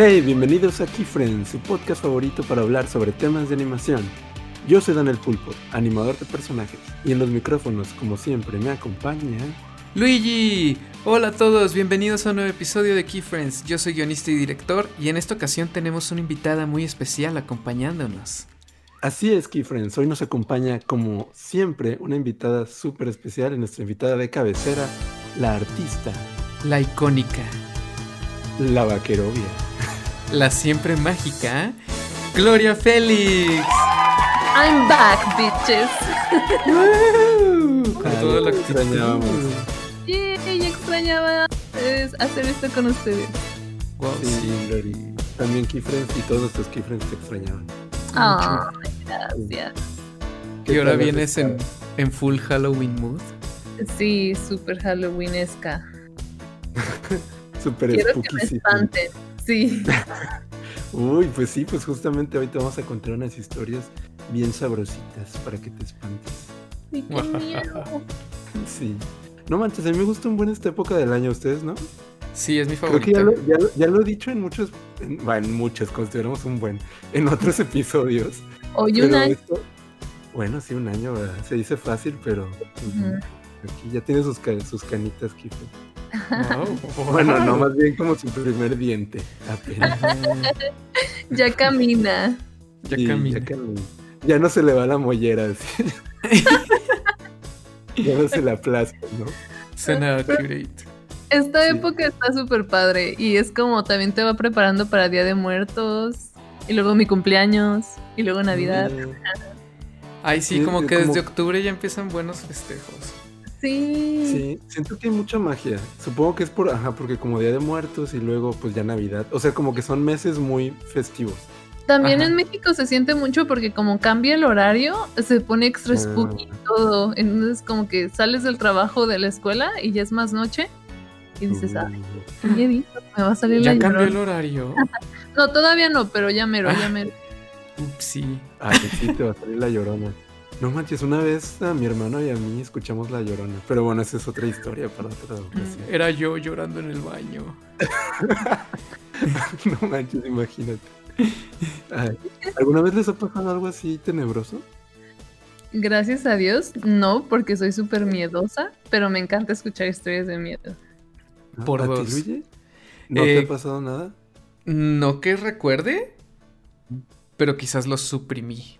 Hey, bienvenidos a Keyfriends, su podcast favorito para hablar sobre temas de animación. Yo soy Daniel Pulpo, animador de personajes, y en los micrófonos, como siempre, me acompaña... Luigi, hola a todos, bienvenidos a un nuevo episodio de Keyfriends. Yo soy guionista y director, y en esta ocasión tenemos una invitada muy especial acompañándonos. Así es, Keyfriends, hoy nos acompaña, como siempre, una invitada súper especial, y nuestra invitada de cabecera, la artista. La icónica. La vaquerovia. La siempre mágica, Gloria Félix. I'm back, bitches. Con todo lo que extrañábamos. Yay, ya extrañaba hacer esto con ustedes. Wow, Sí, Glory. También Keyfriends y todos nuestros Keyfriends te extrañaban. Ah, gracias. ¿Qué Y ahora vienes en, full Halloween mood. Sí, súper Halloweenesca. Súper Quiero que me spooky. espanten. Sí. Uy, pues sí, pues justamente hoy te vamos a contar unas historias bien sabrositas para que te espantes. Ay, qué miedo. Sí. No manches, a mí me gusta un buen esta época del año, ¿ustedes no? Sí, es mi Creo que favorita. ya lo, ya lo- ya lo he dicho en muchos, en, bueno, en muchos, consideramos un buen, en otros episodios. Oye, un año. esto- bueno, sí, un año, ¿verdad? Se dice fácil, pero aquí ya tiene sus, sus canitas, Kifo. Wow. Bueno, no, más bien como su primer diente, apenas. Ya camina. Ya Sí, camina. Ya, camina. Ya no se le va la mollera, ya no se la aplasta, ¿no? Suena accurate. Esta Sí. época está súper padre y es como también te va preparando para Día de Muertos y luego mi cumpleaños y luego Navidad. Mm, Ay, sí, Sí, como que como- desde octubre ya empiezan buenos festejos. Sí. Sí, siento que hay mucha magia. Supongo que es por, ajá, porque como Día de Muertos y luego pues ya Navidad. O sea, como que son meses muy festivos. También Ajá. en México se siente mucho porque como cambia el horario, se pone extra Ah. spooky todo. Entonces como que sales del trabajo de la escuela y ya es más noche y dices, ah, Uh, qué miedito, me va a salir la Ya cambió el llorona". horario. No, todavía no, pero ya mero, ya Ah. mero. Sí. Ay, sí, te va a salir la llorona. No manches, una vez a mi hermano y a mí escuchamos la llorona. Pero bueno, esa es otra historia para otra ocasión. Era yo llorando en el baño. no manches, imagínate. Ay, ¿Alguna vez les ha pasado algo así tenebroso? Gracias a Dios, no, porque soy súper miedosa, pero me encanta escuchar historias de miedo. ¿No? Por ¿A ti. Luigi? ¿No te Eh, ha pasado nada? No que recuerde, pero quizás lo suprimí.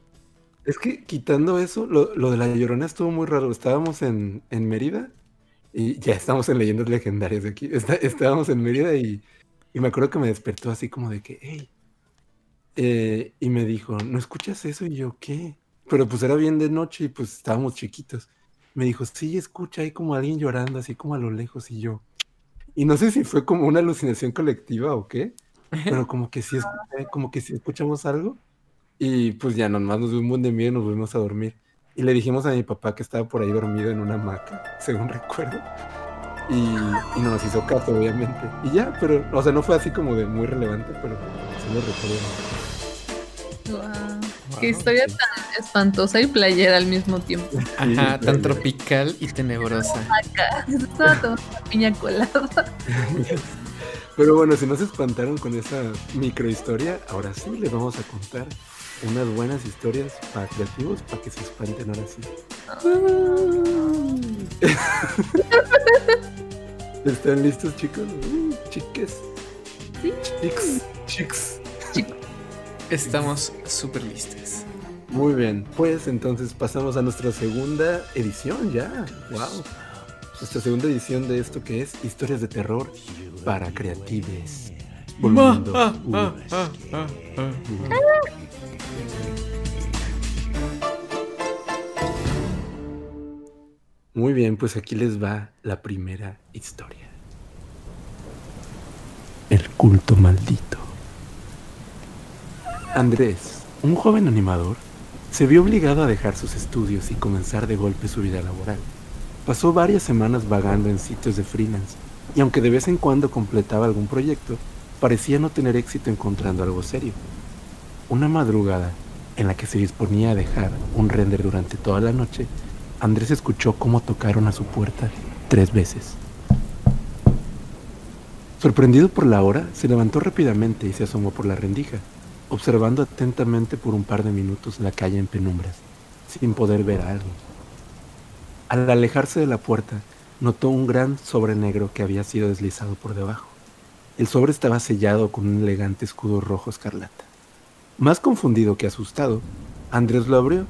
Es que quitando eso, lo, lo de la llorona estuvo muy raro. Estábamos en, en Mérida y ya estamos en leyendas legendarias de aquí. Está- estábamos en Mérida y, y me acuerdo que me despertó así como de que, hey. Eh, y me dijo, ¿no escuchas eso? Y yo, ¿qué? Pero pues era bien de noche y pues estábamos chiquitos. Me dijo, sí, escucha ahí como alguien llorando, así como a lo lejos. Y yo, y no sé si fue como una alucinación colectiva o qué, pero como que sí, como que sí escuchamos algo. Y pues ya nomás nos dio un buen de miedo y nos volvimos a dormir. Y le dijimos a mi papá que estaba por ahí dormido en una hamaca, según recuerdo. Y, y no nos hizo caso, obviamente. Y ya, pero, o sea, no fue así como de muy relevante, pero sí lo recuerdo. Guau, Wow, Qué historia sí. tan espantosa y playera al mismo tiempo. Ajá, Sí, tan tropical y tenebrosa. Acá, estaba tomando una piña colada. Pero bueno, si no se espantaron con esa microhistoria, ahora sí les vamos a contar unas buenas historias para creativos para que se espanten ahora sí. Ah. ¿Están listos, chicos? Mm, chiques. Sí. Chicks. Estamos súper listos. Muy bien, pues entonces pasamos a nuestra segunda edición ya. Wow. Nuestra segunda edición de esto que es Historias de Terror para Creatives. Volumen ah, ah, 2. Muy bien, pues aquí les va la primera historia. El culto maldito. Andrés, un joven animador, se vio obligado a dejar sus estudios y comenzar de golpe su vida laboral. Pasó varias semanas vagando en sitios de freelance y aunque de vez en cuando completaba algún proyecto, parecía no tener éxito encontrando algo serio. Una madrugada, en la que se disponía a dejar un render durante toda la noche, Andrés escuchó cómo tocaron a su puerta tres veces. Sorprendido por la hora, se levantó rápidamente y se asomó por la rendija, observando atentamente por un par de minutos la calle en penumbras, sin poder ver a alguien. Al alejarse de la puerta, notó un gran sobre negro que había sido deslizado por debajo. El sobre estaba sellado con un elegante escudo rojo escarlata. Más confundido que asustado, Andrés lo abrió,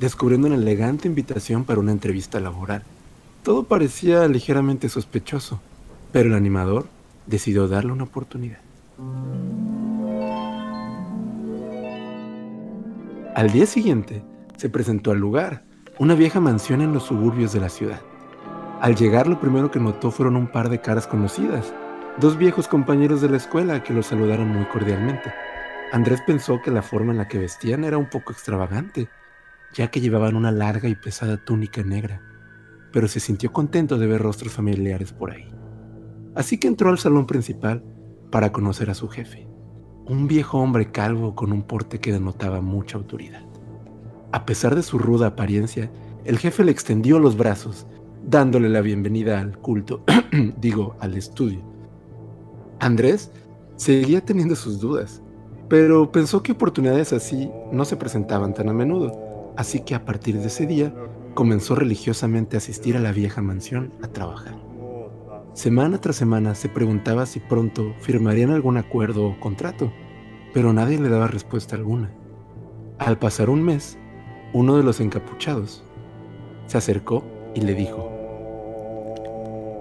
descubriendo una elegante invitación para una entrevista laboral. Todo parecía ligeramente sospechoso, pero el animador decidió darle una oportunidad. Al día siguiente, se presentó al lugar, una vieja mansión en los suburbios de la ciudad. Al llegar, lo primero que notó fueron un par de caras conocidas, dos viejos compañeros de la escuela que lo saludaron muy cordialmente. Andrés pensó que la forma en la que vestían era un poco extravagante, ya que llevaban una larga y pesada túnica negra, pero se sintió contento de ver rostros familiares por ahí. Así que entró al salón principal para conocer a su jefe, un viejo hombre calvo con un porte que denotaba mucha autoridad. A pesar de su ruda apariencia, el jefe le extendió los brazos dándole la bienvenida al culto, digo, al estudio. Andrés seguía teniendo sus dudas, pero pensó que oportunidades así no se presentaban tan a menudo, así que a partir de ese día comenzó religiosamente a asistir a la vieja mansión a trabajar. Semana tras semana se preguntaba si pronto firmarían algún acuerdo o contrato, pero nadie le daba respuesta alguna. Al pasar un mes, uno de los encapuchados se acercó y le dijo,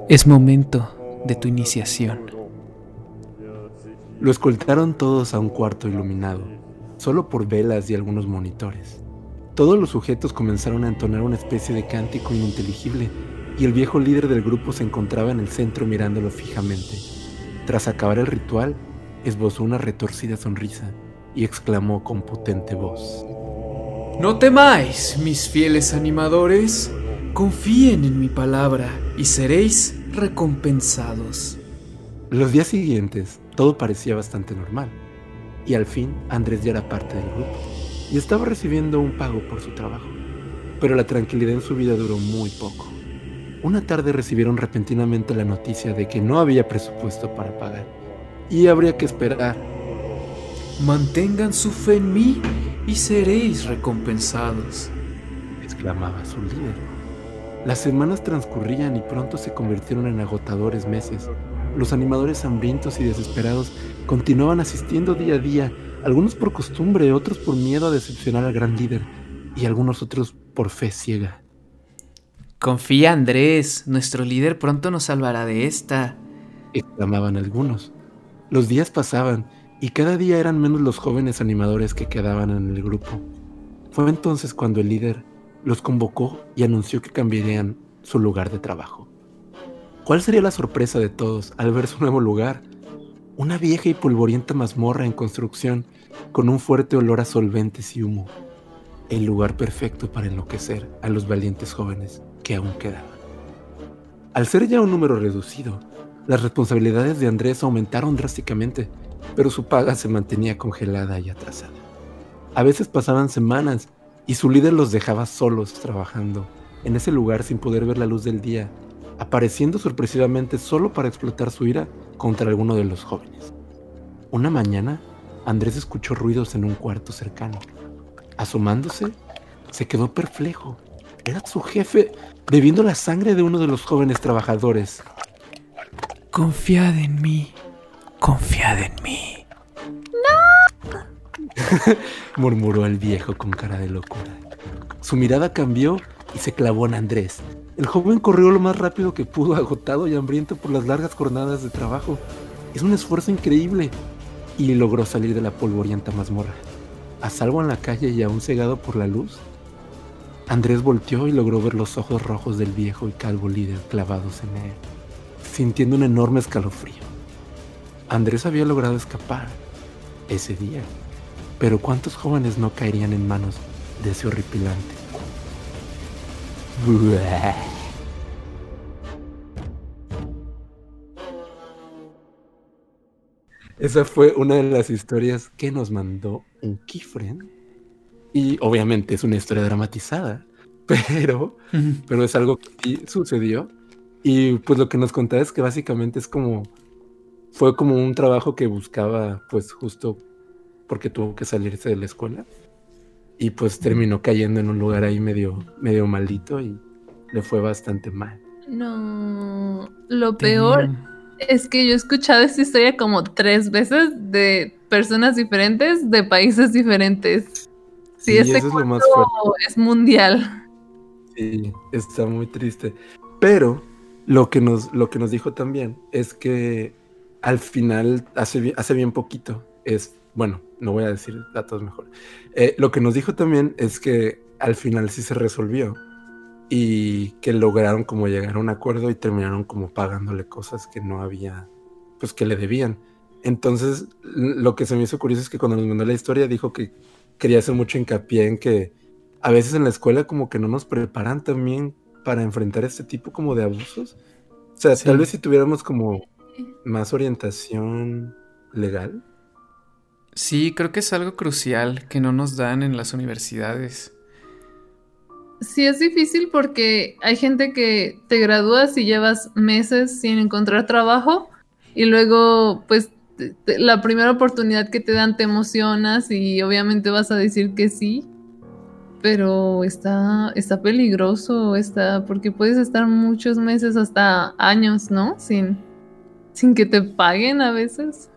Es momento de tu iniciación. Lo escoltaron todos a un cuarto iluminado, solo por velas y algunos monitores. Todos los sujetos comenzaron a entonar una especie de cántico ininteligible y el viejo líder del grupo se encontraba en el centro mirándolo fijamente. Tras acabar el ritual, esbozó una retorcida sonrisa y exclamó con potente voz. No temáis, mis fieles animadores. Confíen en mi palabra y seréis recompensados. Los días siguientes todo parecía bastante normal y al fin Andrés ya era parte del grupo y estaba recibiendo un pago por su trabajo. Pero la tranquilidad en su vida duró muy poco. Una tarde recibieron repentinamente la noticia de que no había presupuesto para pagar y habría que esperar. Mantengan su fe en mí y seréis recompensados, exclamaba su líder. Las semanas transcurrían y pronto se convirtieron en agotadores meses. Los animadores hambrientos y desesperados continuaban asistiendo día a día, algunos por costumbre, otros por miedo a decepcionar al gran líder y algunos otros por fe ciega. Confía Andrés, nuestro líder pronto nos salvará de esta, exclamaban algunos. Los días pasaban y cada día eran menos los jóvenes animadores que quedaban en el grupo. Fue entonces cuando el líder los convocó y anunció que cambiarían su lugar de trabajo. ¿Cuál sería la sorpresa de todos al ver su nuevo lugar? Una vieja y polvorienta mazmorra en construcción con un fuerte olor a solventes y humo. El lugar perfecto para enloquecer a los valientes jóvenes que aún quedaban. Al ser ya un número reducido, las responsabilidades de Andrés aumentaron drásticamente, pero su paga se mantenía congelada y atrasada. A veces pasaban semanas y su líder los dejaba solos trabajando en ese lugar sin poder ver la luz del día, apareciendo sorpresivamente solo para explotar su ira contra alguno de los jóvenes. Una mañana, Andrés escuchó ruidos en un cuarto cercano. Asomándose, se quedó perplejo. Era su jefe bebiendo la sangre de uno de los jóvenes trabajadores. Confiad en mí, confiad en mí. murmuró el viejo con cara de locura. Su mirada cambió y se clavó en Andrés. El joven corrió lo más rápido que pudo, agotado y hambriento por las largas jornadas de trabajo. Es un esfuerzo increíble. Y logró salir de la polvorienta mazmorra. A salvo en la calle y aún cegado por la luz, Andrés volteó y logró ver los ojos rojos del viejo y calvo líder clavados en él, sintiendo un enorme escalofrío. Andrés había logrado escapar ese día. Pero ¿cuántos jóvenes no caerían en manos de ese horripilante? Esa fue una de las historias que nos mandó un Kifren. Y obviamente es una historia dramatizada, pero, pero es algo que sucedió. Y pues lo que nos contaba es que básicamente es como fue como un trabajo que buscaba, pues justo porque tuvo que salirse de la escuela. Y pues terminó cayendo en un lugar ahí medio, medio maldito y le fue bastante mal. No, lo peor es que yo he escuchado esta historia como tres veces de personas diferentes, de países diferentes. Sí, eso es lo más fuerte. es mundial. Sí, está muy triste. Pero lo que nos, lo que nos dijo también es que al final, hace, hace bien poquito, es, bueno, no voy a decir datos mejor. Eh, lo que nos dijo también es que al final sí se resolvió y que lograron como llegar a un acuerdo y terminaron como pagándole cosas que no había, pues que le debían. Entonces, lo que se me hizo curioso es que cuando nos mandó la historia dijo que quería hacer mucho hincapié en que a veces en la escuela como que no nos preparan también para enfrentar este tipo como de abusos. O sea, Sí. tal vez si tuviéramos como más orientación legal. Sí, creo que es algo crucial que no nos dan en las universidades. Sí, es difícil porque hay gente que te gradúas y llevas meses sin encontrar trabajo y luego, pues, la primera oportunidad que te dan te emocionas y obviamente vas a decir que sí, pero está, está peligroso, está, porque puedes estar muchos meses, hasta años, ¿no? Sin, sin que te paguen a veces.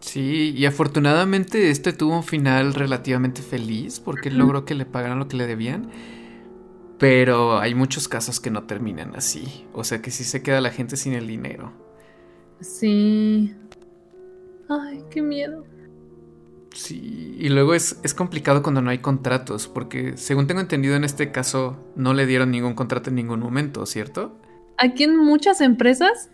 Sí, y afortunadamente este tuvo un final relativamente feliz porque él logró que le pagaran lo que le debían. Pero hay muchos casos que no terminan así. O sea que sí se queda la gente sin el dinero. Sí. Ay, qué miedo. Sí, y luego es, es complicado cuando no hay contratos, porque según tengo entendido en este caso no le dieron ningún contrato en ningún momento, ¿cierto? aquí en muchas empresas,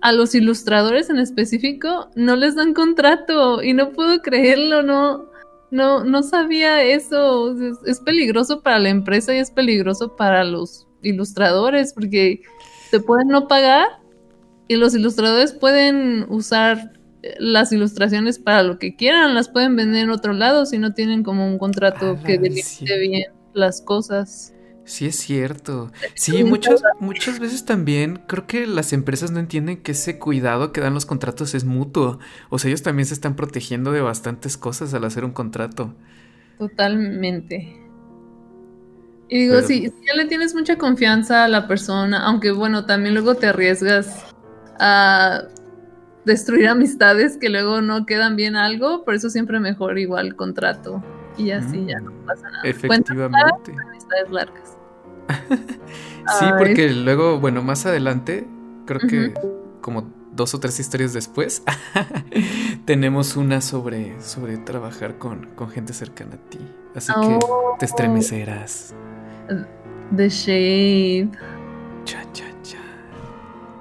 a los ilustradores en específico, no les dan contrato y no puedo creerlo, no, no, no sabía eso. Es, es peligroso para la empresa y es peligroso para los ilustradores porque te pueden no pagar y los ilustradores pueden usar eh, las ilustraciones para lo que quieran, las pueden vender en otro lado si no tienen como un contrato Ala, que sí. delimite bien las cosas. Sí, es cierto. Sí, muchas, muchas veces también creo que las empresas no entienden que ese cuidado que dan los contratos es mutuo. O sea, ellos también se están protegiendo de bastantes cosas al hacer un contrato. Totalmente. Y digo, Pero- si, si ya le tienes mucha confianza a la persona, aunque bueno, también luego te arriesgas a destruir amistades que luego no quedan bien algo, por eso siempre mejor igual contrato. Y así ya no pasa nada. Efectivamente. amistades largas. Sí, Ay. porque luego, bueno, más adelante, creo que como dos o tres historias después, tenemos una sobre, sobre trabajar con, con gente cercana a ti. Así que Oh. te estremecerás. The Shade. Cha, cha, cha.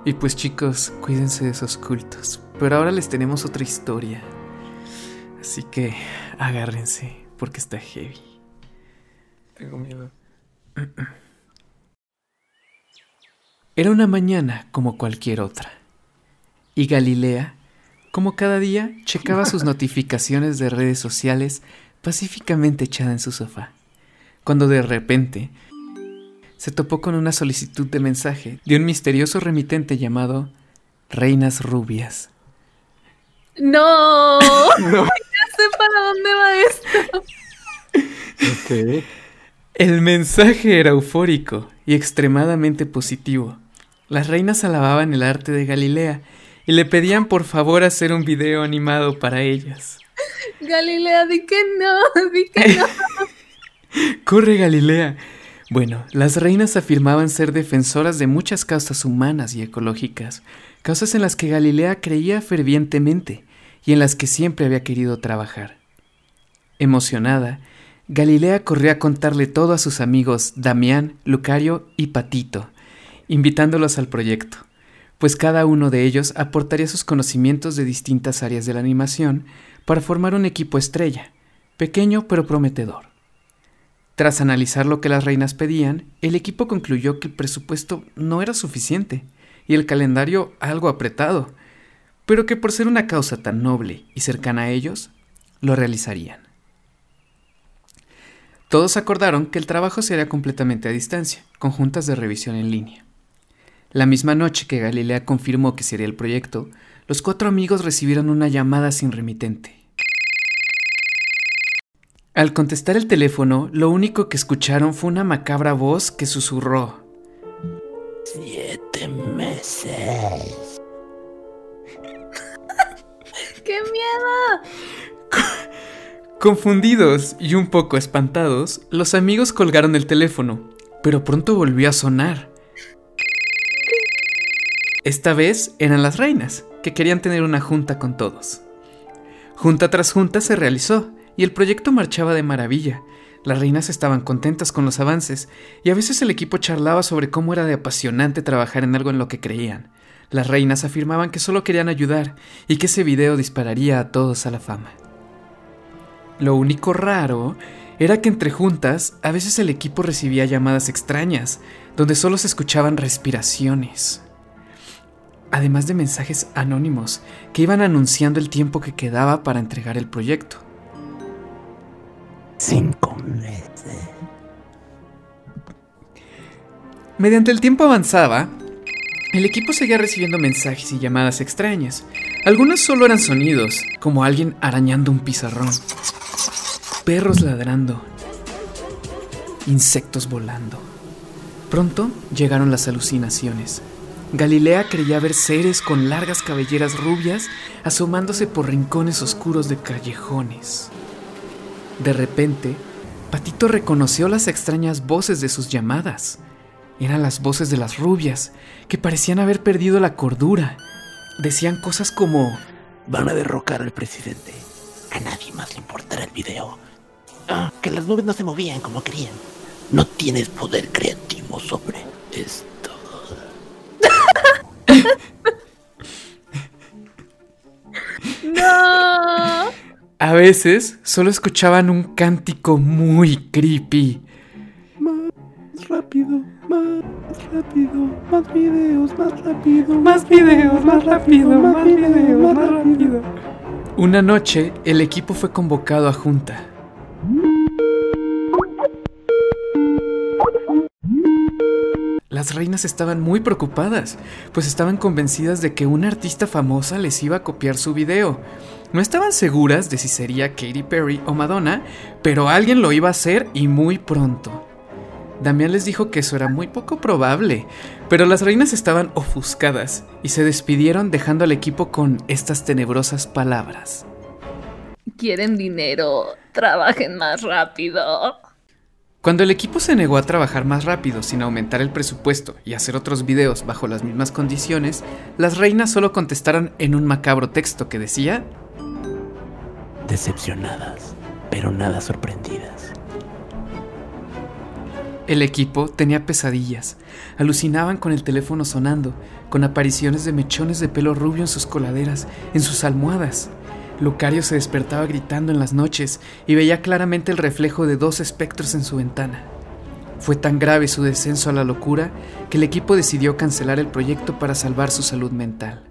Y pues chicos, cuídense de esos cultos. Pero ahora les tenemos otra historia. Así que agárrense, porque está heavy. Tengo miedo. Era una mañana como cualquier otra. Y Galilea, como cada día, checaba sus notificaciones de redes sociales pacíficamente echada en su sofá. Cuando de repente se topó con una solicitud de mensaje de un misterioso remitente llamado Reinas Rubias. No, No. ya sé para dónde va esto. Ok. El mensaje era eufórico y extremadamente positivo. Las reinas alababan el arte de Galilea y le pedían por favor hacer un video animado para ellas. Galilea, di que no, di que no. ¡Corre Galilea! Bueno, las reinas afirmaban ser defensoras de muchas causas humanas y ecológicas, causas en las que Galilea creía fervientemente y en las que siempre había querido trabajar. Emocionada, Galilea corrió a contarle todo a sus amigos Damián, Lucario y Patito, invitándolos al proyecto, pues cada uno de ellos aportaría sus conocimientos de distintas áreas de la animación para formar un equipo estrella, pequeño pero prometedor. Tras analizar lo que las reinas pedían, el equipo concluyó que el presupuesto no era suficiente y el calendario algo apretado, pero que por ser una causa tan noble y cercana a ellos, lo realizarían. Todos acordaron que el trabajo sería completamente a distancia, con juntas de revisión en línea. La misma noche que Galilea confirmó que sería el proyecto, los cuatro amigos recibieron una llamada sin remitente. Al contestar el teléfono, lo único que escucharon fue una macabra voz que susurró. Siete meses. ¡Qué miedo! Confundidos y un poco espantados, los amigos colgaron el teléfono, pero pronto volvió a sonar. Esta vez eran las reinas, que querían tener una junta con todos. Junta tras junta se realizó, y el proyecto marchaba de maravilla. Las reinas estaban contentas con los avances, y a veces el equipo charlaba sobre cómo era de apasionante trabajar en algo en lo que creían. Las reinas afirmaban que solo querían ayudar y que ese video dispararía a todos a la fama. Lo único raro era que entre juntas a veces el equipo recibía llamadas extrañas, donde solo se escuchaban respiraciones. Además de mensajes anónimos que iban anunciando el tiempo que quedaba para entregar el proyecto. Cinco meses. Mediante el tiempo avanzaba, el equipo seguía recibiendo mensajes y llamadas extrañas. Algunas solo eran sonidos, como alguien arañando un pizarrón perros ladrando, insectos volando. Pronto llegaron las alucinaciones. Galilea creía ver seres con largas cabelleras rubias asomándose por rincones oscuros de callejones. De repente, Patito reconoció las extrañas voces de sus llamadas. Eran las voces de las rubias, que parecían haber perdido la cordura. Decían cosas como... Van a derrocar al presidente. A nadie más le importará el video. Ah, que las nubes no se movían como querían. No tienes poder creativo sobre esto. ¡No! A veces solo escuchaban un cántico muy creepy. Más rápido, más rápido, más videos, más rápido. Más videos, más rápido, más videos, más rápido. Una noche, el equipo fue convocado a junta. Las reinas estaban muy preocupadas, pues estaban convencidas de que una artista famosa les iba a copiar su video. No estaban seguras de si sería Katy Perry o Madonna, pero alguien lo iba a hacer y muy pronto. Damián les dijo que eso era muy poco probable, pero las reinas estaban ofuscadas y se despidieron dejando al equipo con estas tenebrosas palabras. Quieren dinero, trabajen más rápido. Cuando el equipo se negó a trabajar más rápido sin aumentar el presupuesto y hacer otros videos bajo las mismas condiciones, las reinas solo contestaron en un macabro texto que decía Decepcionadas, pero nada sorprendidas. El equipo tenía pesadillas, alucinaban con el teléfono sonando, con apariciones de mechones de pelo rubio en sus coladeras, en sus almohadas. Lucario se despertaba gritando en las noches y veía claramente el reflejo de dos espectros en su ventana. Fue tan grave su descenso a la locura que el equipo decidió cancelar el proyecto para salvar su salud mental.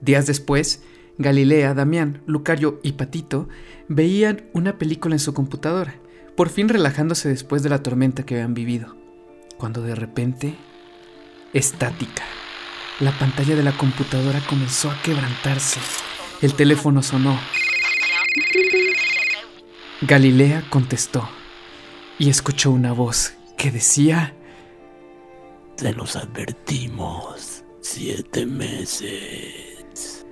Días después, Galilea, Damián, Lucario y Patito veían una película en su computadora, por fin relajándose después de la tormenta que habían vivido, cuando de repente, estática, la pantalla de la computadora comenzó a quebrantarse. El teléfono sonó. Galilea contestó y escuchó una voz que decía... Se los advertimos. Siete meses.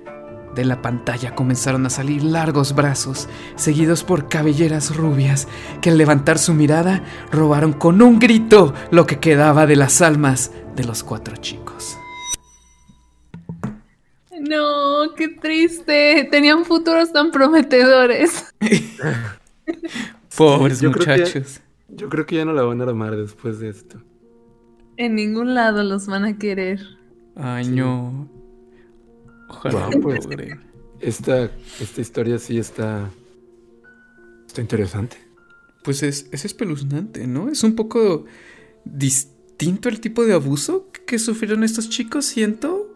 De la pantalla comenzaron a salir largos brazos, seguidos por cabelleras rubias, que al levantar su mirada robaron con un grito lo que quedaba de las almas de los cuatro chicos. No, qué triste. Tenían futuros tan prometedores. Pobres yo creo que- muchachos. Yo creo que ya no la van a armar después de esto. En ningún lado los van a querer. Ay, Sí. no. Ojalá No, pues. Esta, esta historia sí está. Está interesante. Pues es, es espeluznante, ¿no? Es un poco distinto el tipo de abuso que sufrieron estos chicos, siento.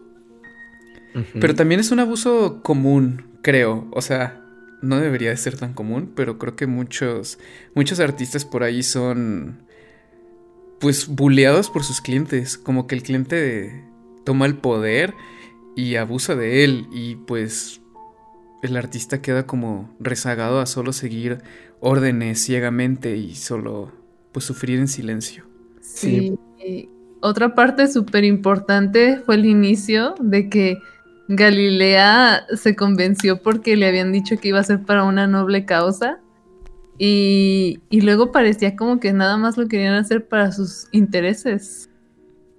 Pero también es un abuso común, creo. O sea, no debería de ser tan común, pero creo que muchos, muchos artistas por ahí son, pues, buleados por sus clientes. Como que el cliente toma el poder y abusa de él y pues el artista queda como rezagado a solo seguir órdenes ciegamente y solo pues sufrir en silencio. Sí. Otra parte súper importante fue el inicio de que Galilea se convenció porque le habían dicho que iba a ser para una noble causa y, y luego parecía como que nada más lo querían hacer para sus intereses.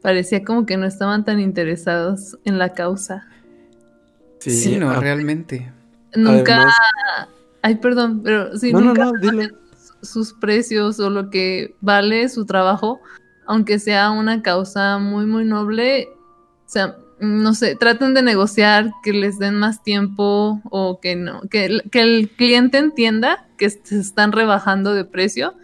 Parecía como que no estaban tan interesados en la causa. Sí, no, realmente. Nunca. Ay, perdón, pero sí, nunca sus precios o lo que vale su trabajo, aunque sea una causa muy, muy noble. O sea, no sé, traten de negociar que les den más tiempo o que no, que, el cliente entienda que se están rebajando de precio.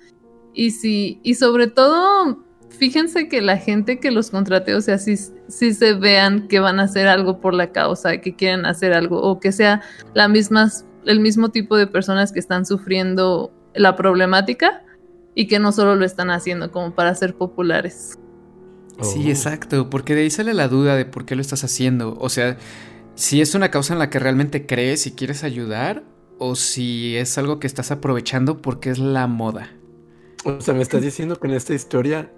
Y sí, y sobre todo, fíjense que la gente que los contrate, o sea, si, si se vean que van a hacer algo por la causa, que quieren hacer algo, o que sea la misma, el mismo tipo de personas que están sufriendo la problemática y que no solo lo están haciendo como para ser populares. Sí, oh. exacto, porque de ahí sale la duda de por qué lo estás haciendo. O sea, si es una causa en la que realmente crees y quieres ayudar, o si es algo que estás aprovechando porque es la moda. O sea, me estás diciendo que en esta historia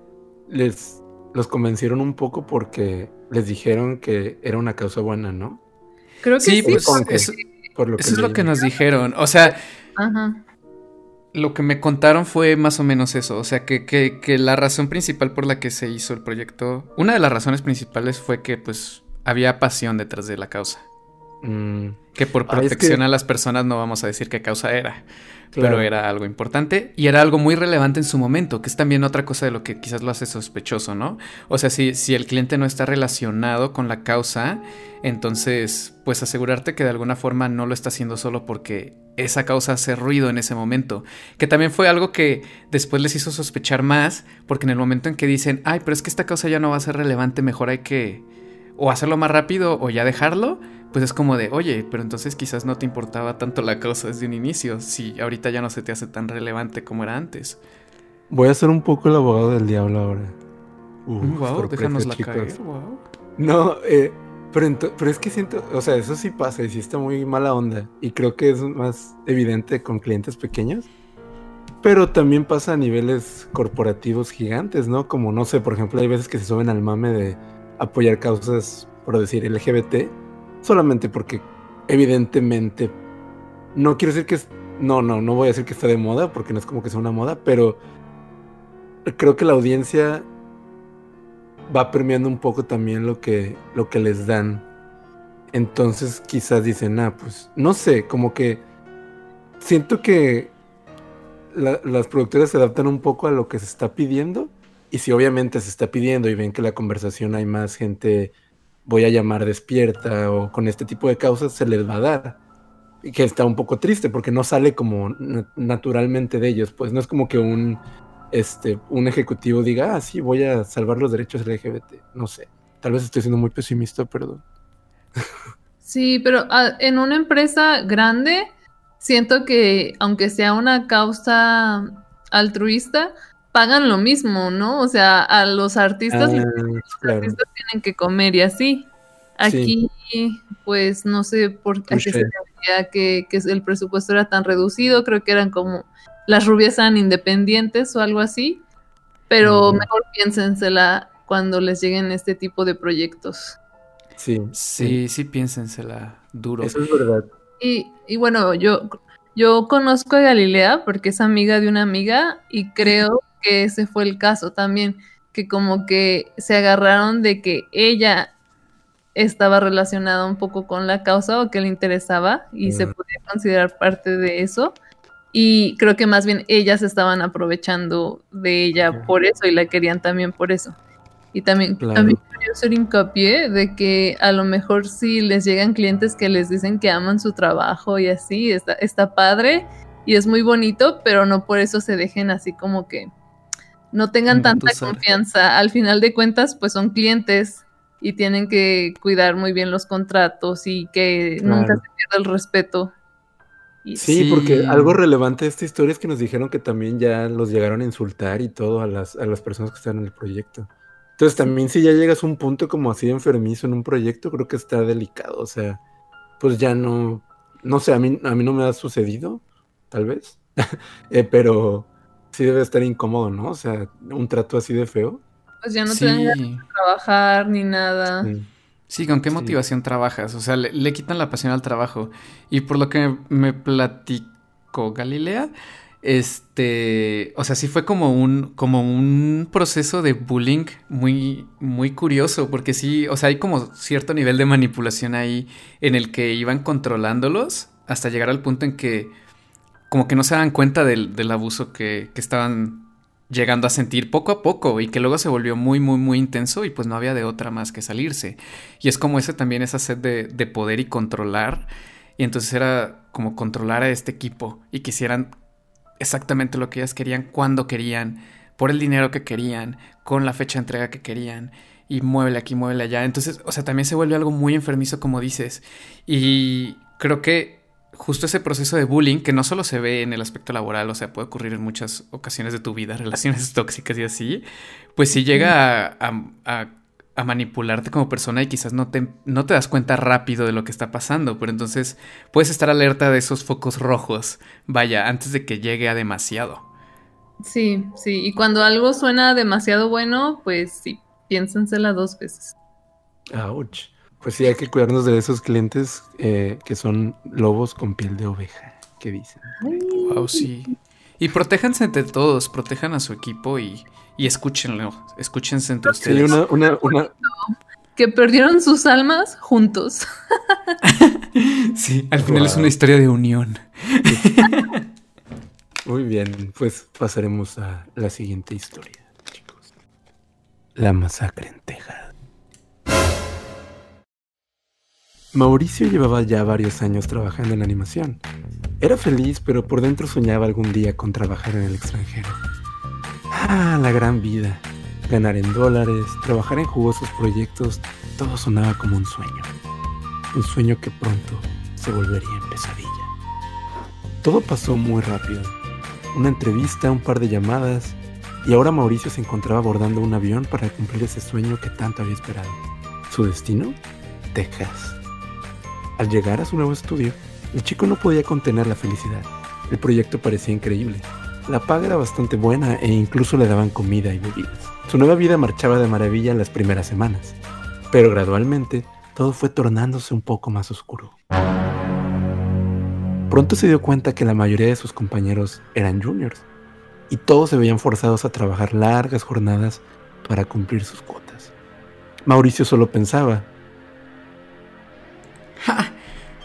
les los convencieron un poco porque les dijeron que era una causa buena, ¿no? Creo que sí. Pues, eso, es lo que nos dijeron. O sea, lo que me contaron fue más o menos eso. O sea, que, que, la razón principal por la que se hizo el proyecto, una de las razones principales fue que pues había pasión detrás de la causa. Mm. Que por protección a las personas no vamos a decir qué causa era pero era algo importante y era algo muy relevante en su momento, que es también otra cosa de lo que quizás lo hace sospechoso, ¿no? O sea, si, si el cliente no está relacionado con la causa, entonces, pues asegurarte que de alguna forma no lo está haciendo solo porque esa causa hace ruido en ese momento, que también fue algo que después les hizo sospechar más, porque en el momento en que dicen, ay, pero es que esta causa ya no va a ser relevante, mejor hay que o hacerlo más rápido o ya dejarlo, pues es como de, oye, pero entonces quizás no te importaba tanto la causa desde un inicio, si ahorita ya no se te hace tan relevante como era antes. Voy a ser un poco el abogado del diablo ahora. wow, déjanos la caer, wow. No, eh, pero, pero es que siento, o sea, eso sí pasa y sí está muy mala onda. Y creo que es más evidente con clientes pequeños. Pero también pasa a niveles corporativos gigantes, ¿no? Como, no sé, por ejemplo, hay veces que se suben al mame de apoyar causas, por decir, LGBT solamente porque evidentemente no quiero decir que es no, no, no voy a decir que está de moda porque no es como que sea una moda, pero creo que la audiencia va premiando un poco también lo que lo que les dan. Entonces quizás dicen, ah, pues no sé, como que siento que las productoras se adaptan un poco a lo que se está pidiendo. Y si obviamente se está pidiendo y ven que la conversación hay más gente voy a llamar despierta o con este tipo de causas se les va a dar. Y que está un poco triste porque no sale como naturalmente de ellos, pues no es como que un, este, un ejecutivo diga, ah, sí, voy a salvar los derechos LGBT. No sé, tal vez estoy siendo muy pesimista, perdón. Sí, pero ah, en una empresa grande, siento que aunque sea una causa altruista, pagan lo mismo, ¿no? O sea, a los artistas, ah, los artistas tienen que comer y así. Aquí, pues no sé por qué se veía que, que, el presupuesto era tan reducido, creo que eran como las rubias eran independientes o algo así, pero mejor piénsensela cuando les lleguen este tipo de proyectos. Sí, sí, sí, piénsensela duro. Eso es verdad. Y, y bueno, yo, yo conozco a Galilea porque es amiga de una amiga y creo que ese fue el caso también, que como que se agarraron de que ella estaba relacionada un poco con la causa o que le interesaba y se podía considerar parte de eso. Y creo que más bien ellas estaban aprovechando de ella por eso y la querían también por eso. Y también, también quería hacer hincapié de que a lo mejor si les llegan clientes que les dicen que aman su trabajo y así, está, está padre y es muy bonito, pero no por eso se dejen así como que no tengan tanta confianza. Al final de cuentas, pues son clientes y tienen que cuidar muy bien los contratos y que nunca se pierda el respeto. sí, porque algo relevante de esta historia es que nos dijeron que también ya los llegaron a insultar y todo a las, a las personas que están en el proyecto. Entonces también si ya llegas a un punto como así de enfermizo en un proyecto, creo que está delicado. O sea, pues ya no, no sé, a mí, a mí no me ha sucedido, tal vez, Eh, pero sí debe estar incómodo, ¿no? O sea, un trato así de feo. Pues ya no sí. te de trabajar ni nada. Sí, ¿con qué Sí. motivación trabajas? O sea, le, le quitan la pasión al trabajo. Y por lo que me platicó Galilea, este, o sea, sí fue como un, como un proceso de bullying muy, muy curioso, porque sí, o sea, hay como cierto nivel de manipulación ahí en el que iban controlándolos hasta llegar al punto en que como que no se dan cuenta del, del abuso que, que estaban llegando a sentir poco a poco y que luego se volvió muy, muy, muy intenso y pues no había de otra más que salirse. Y es como ese también, esa sed de, de poder y controlar. Y entonces era como controlar a este equipo y quisieran exactamente lo que ellas querían, cuando querían, por el dinero que querían, con la fecha de entrega que querían. Y muévele aquí, muévele allá. Entonces, o sea, también se vuelve algo muy enfermizo, como dices. Y creo que justo ese proceso de bullying, que no solo se ve en el aspecto laboral, o sea, puede ocurrir en muchas ocasiones de tu vida, relaciones tóxicas y así, pues sí llega a, a- a- a manipularte como persona y quizás no te, no te das cuenta rápido de lo que está pasando, pero entonces puedes estar alerta de esos focos rojos, vaya, antes de que llegue a demasiado. Sí, sí. Y cuando algo suena demasiado bueno, pues sí, piénsensela dos veces. Ouch. Pues sí, hay que cuidarnos de esos clientes eh, que son lobos con piel de oveja, que dicen. Wow, sí. Y protéjanse entre todos, protejan a su equipo y, y escúchenlo, escúchense entre Sí, ustedes. una, una, una, Que perdieron sus almas juntos. Sí, al final es una historia de unión. Muy bien, pues pasaremos a la siguiente historia, chicos. La masacre en Texas. Mauricio llevaba ya varios años trabajando en animación. Era feliz, pero por dentro soñaba algún día con trabajar en el extranjero. Ah, la gran vida. Ganar en dólares, trabajar en jugosos proyectos, todo sonaba como un sueño. Un sueño que pronto se volvería en pesadilla. Todo pasó muy rápido una entrevista, un par de llamadas, y ahora Mauricio se encontraba abordando un avión para cumplir ese sueño que tanto había esperado. ¿Su destino? Texas. Al llegar a su nuevo estudio, el chico no podía contener la felicidad. El proyecto parecía increíble. La paga era bastante buena e incluso le daban comida y bebidas. Su nueva vida marchaba de maravilla en las primeras semanas, pero gradualmente todo fue tornándose un poco más oscuro. Pronto se dio cuenta que la mayoría de sus compañeros eran juniors y todos se veían forzados a trabajar largas jornadas para cumplir sus cuotas. Mauricio solo pensaba, ¡Ja!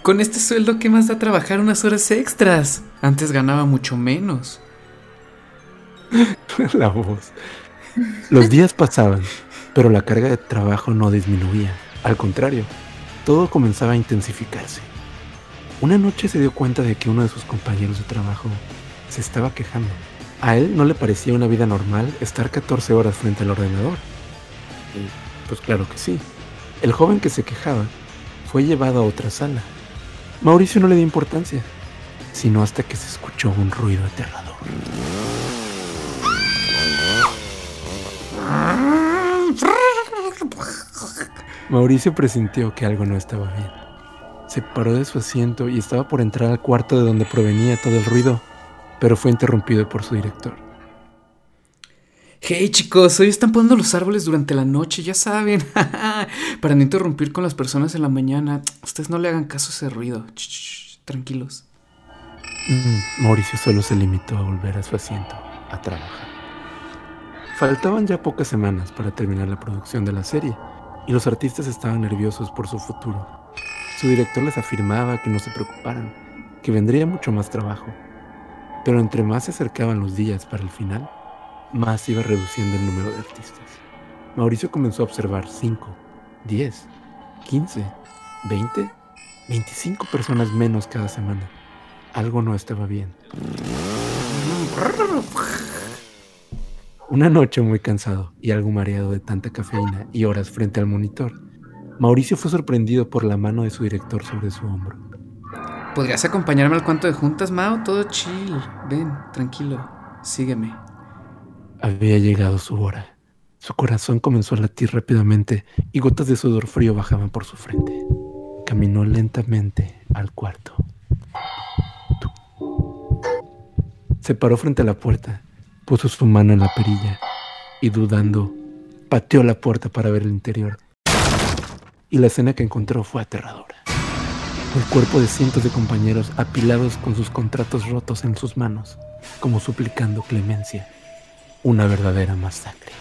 Con este sueldo, ¿qué más da trabajar unas horas extras? Antes ganaba mucho menos. la voz. Los días pasaban, pero la carga de trabajo no disminuía. Al contrario, todo comenzaba a intensificarse. Una noche se dio cuenta de que uno de sus compañeros de trabajo se estaba quejando. A él no le parecía una vida normal estar 14 horas frente al ordenador. Pues claro que sí. El joven que se quejaba fue llevado a otra sala. Mauricio no le dio importancia, sino hasta que se escuchó un ruido aterrador. Mauricio presintió que algo no estaba bien. Se paró de su asiento y estaba por entrar al cuarto de donde provenía todo el ruido, pero fue interrumpido por su director. Hey chicos, hoy están poniendo los árboles durante la noche, ya saben. Para no interrumpir con las personas en la mañana. Ustedes no le hagan caso a ese ruido. Ch, tranquilos. Mm, Mauricio solo se limitó a volver a su asiento, a trabajar. Faltaban ya pocas semanas para terminar la producción de la serie, y los artistas estaban nerviosos por su futuro. Su director les afirmaba que no se preocuparan, que vendría mucho más trabajo. Pero entre más se acercaban los días para el final, más iba reduciendo el número de artistas. Mauricio comenzó a observar 5, 10, 15, 20, 25 personas menos cada semana. Algo no estaba bien. Una noche muy cansado y algo mareado de tanta cafeína y horas frente al monitor, Mauricio fue sorprendido por la mano de su director sobre su hombro. ¿Podrías acompañarme al cuento de juntas, Mao? Todo chill. Ven, tranquilo. Sígueme. Había llegado su hora. Su corazón comenzó a latir rápidamente y gotas de sudor frío bajaban por su frente. Caminó lentamente al cuarto. Se paró frente a la puerta, puso su mano en la perilla y dudando, pateó la puerta para ver el interior. Y la escena que encontró fue aterradora. El cuerpo de cientos de compañeros apilados con sus contratos rotos en sus manos, como suplicando clemencia. Una verdadera masacre.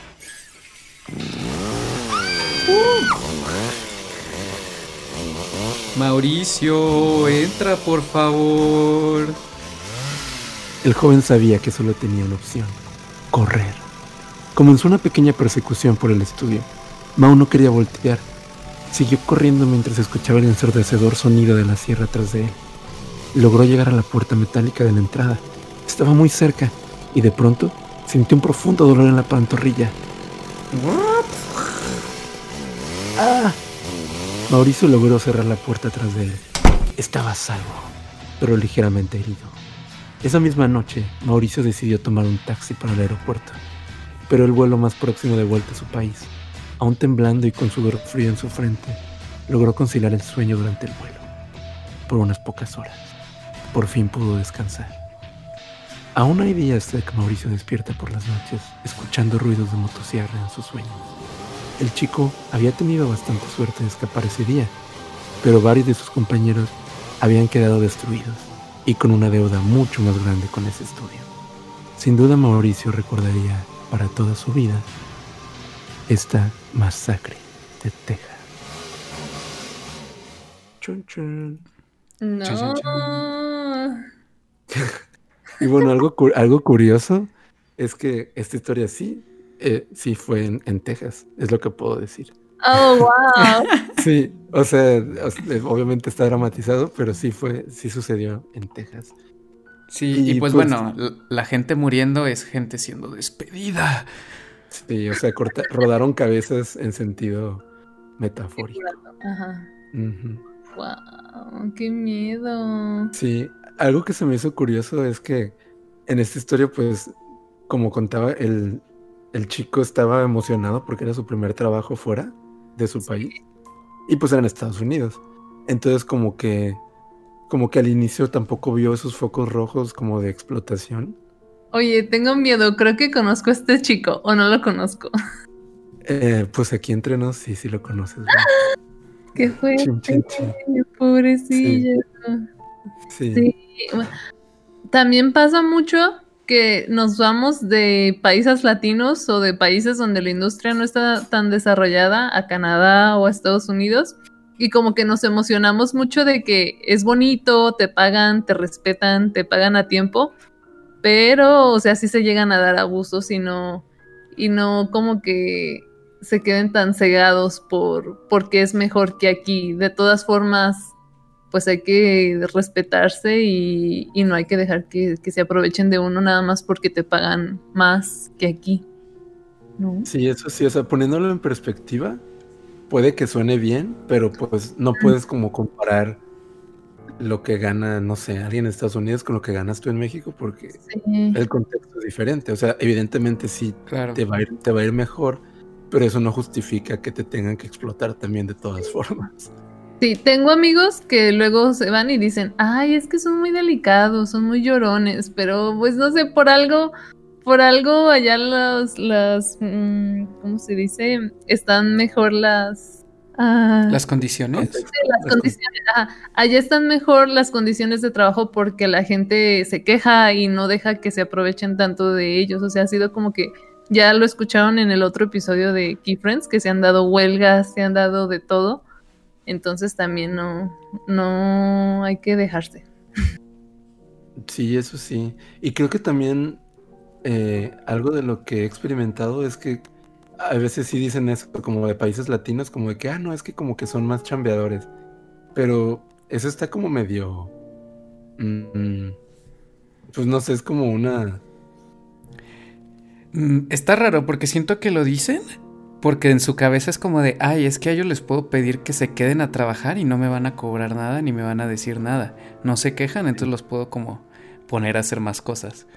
Mauricio, entra por favor. El joven sabía que solo tenía una opción, correr. Comenzó una pequeña persecución por el estudio. Mao no quería voltear. Siguió corriendo mientras escuchaba el ensordecedor sonido de la sierra tras de él. Logró llegar a la puerta metálica de la entrada. Estaba muy cerca y de pronto sintió un profundo dolor en la pantorrilla. ¡Ah! Mauricio logró cerrar la puerta tras de él. Estaba a salvo, pero ligeramente herido. Esa misma noche, Mauricio decidió tomar un taxi para el aeropuerto, pero el vuelo más próximo de vuelta a su país, aún temblando y con sudor frío en su frente, logró conciliar el sueño durante el vuelo. Por unas pocas horas, por fin pudo descansar. Aún hay días de que Mauricio despierta por las noches, escuchando ruidos de motosierra en sus sueños. El chico había tenido bastante suerte de escapar ese día, pero varios de sus compañeros habían quedado destruidos y con una deuda mucho más grande con ese estudio. Sin duda Mauricio recordaría para toda su vida esta masacre de Texas. Chun, chun. No. Y bueno, algo, cu- algo curioso es que esta historia sí, eh, sí fue en, en Texas, es lo que puedo decir. Oh, wow. Sí, o sea, sea, obviamente está dramatizado, pero sí fue, sí sucedió en Texas. Sí, Y y, pues, pues- bueno, la gente muriendo es gente siendo despedida. Sí, o sea, corta- rodaron cabezas en sentido metafórico. Ajá. Wow, qué miedo. Sí, algo que se me hizo curioso es que en esta historia, pues, como contaba, el, el chico estaba emocionado porque era su primer trabajo fuera de su país. Y pues era en Estados Unidos. Entonces como que, como que al inicio tampoco vio esos focos rojos como de explotación. Oye, tengo miedo. Creo que conozco a este chico o no lo conozco. Eh, pues aquí entre nos, sí, sí lo conoces. ¿verdad? Qué fuerte. Chin, chin, chin. Pobrecillo. Sí. Sí. También pasa mucho que nos vamos de países latinos o de países donde la industria no está tan desarrollada a Canadá o a Estados Unidos y como que nos emocionamos mucho de que es bonito, te pagan, te respetan, te pagan a tiempo, pero o sea, sí se llegan a dar abusos y no y no como que se queden tan cegados por porque es mejor que aquí. De todas formas, pues hay que respetarse y, y no hay que dejar que, que se aprovechen de uno nada más porque te pagan más que aquí. ¿No? Sí, eso sí, o sea, poniéndolo en perspectiva, puede que suene bien, pero pues no puedes como comparar lo que gana, no sé, alguien en Estados Unidos con lo que ganas tú en México, porque Sí. el contexto es diferente. O sea, evidentemente sí Claro. te va a ir, te va a ir mejor, pero eso no justifica que te tengan que explotar también de todas formas. Sí, tengo amigos que luego se van y dicen, ay, es que son muy delicados, son muy llorones, pero pues no sé, por algo, por algo allá los, las, mm, ¿cómo se dice? Están mejor las... ah, Las condiciones. Sí, las condiciones, allá están mejor las condiciones de trabajo porque la gente se queja y no deja que se aprovechen tanto de ellos. O sea, ha sido como que ya lo escucharon en el otro episodio de Key Friends, que se han dado huelgas, se han dado de todo. Entonces también no, no hay que dejarse. Sí, eso sí. Y creo que también eh, algo de lo que he experimentado es que a veces sí dicen eso, como de países latinos, como de que, ah, no, es que como que son más chambeadores. Pero eso está como medio... mm, pues no sé, es como una... Mm, Está raro porque siento que lo dicen porque en su cabeza es como de, ay, es que a ellos les puedo pedir que se queden a trabajar y no me van a cobrar nada ni me van a decir nada. No se quejan, entonces los puedo como poner a hacer más cosas.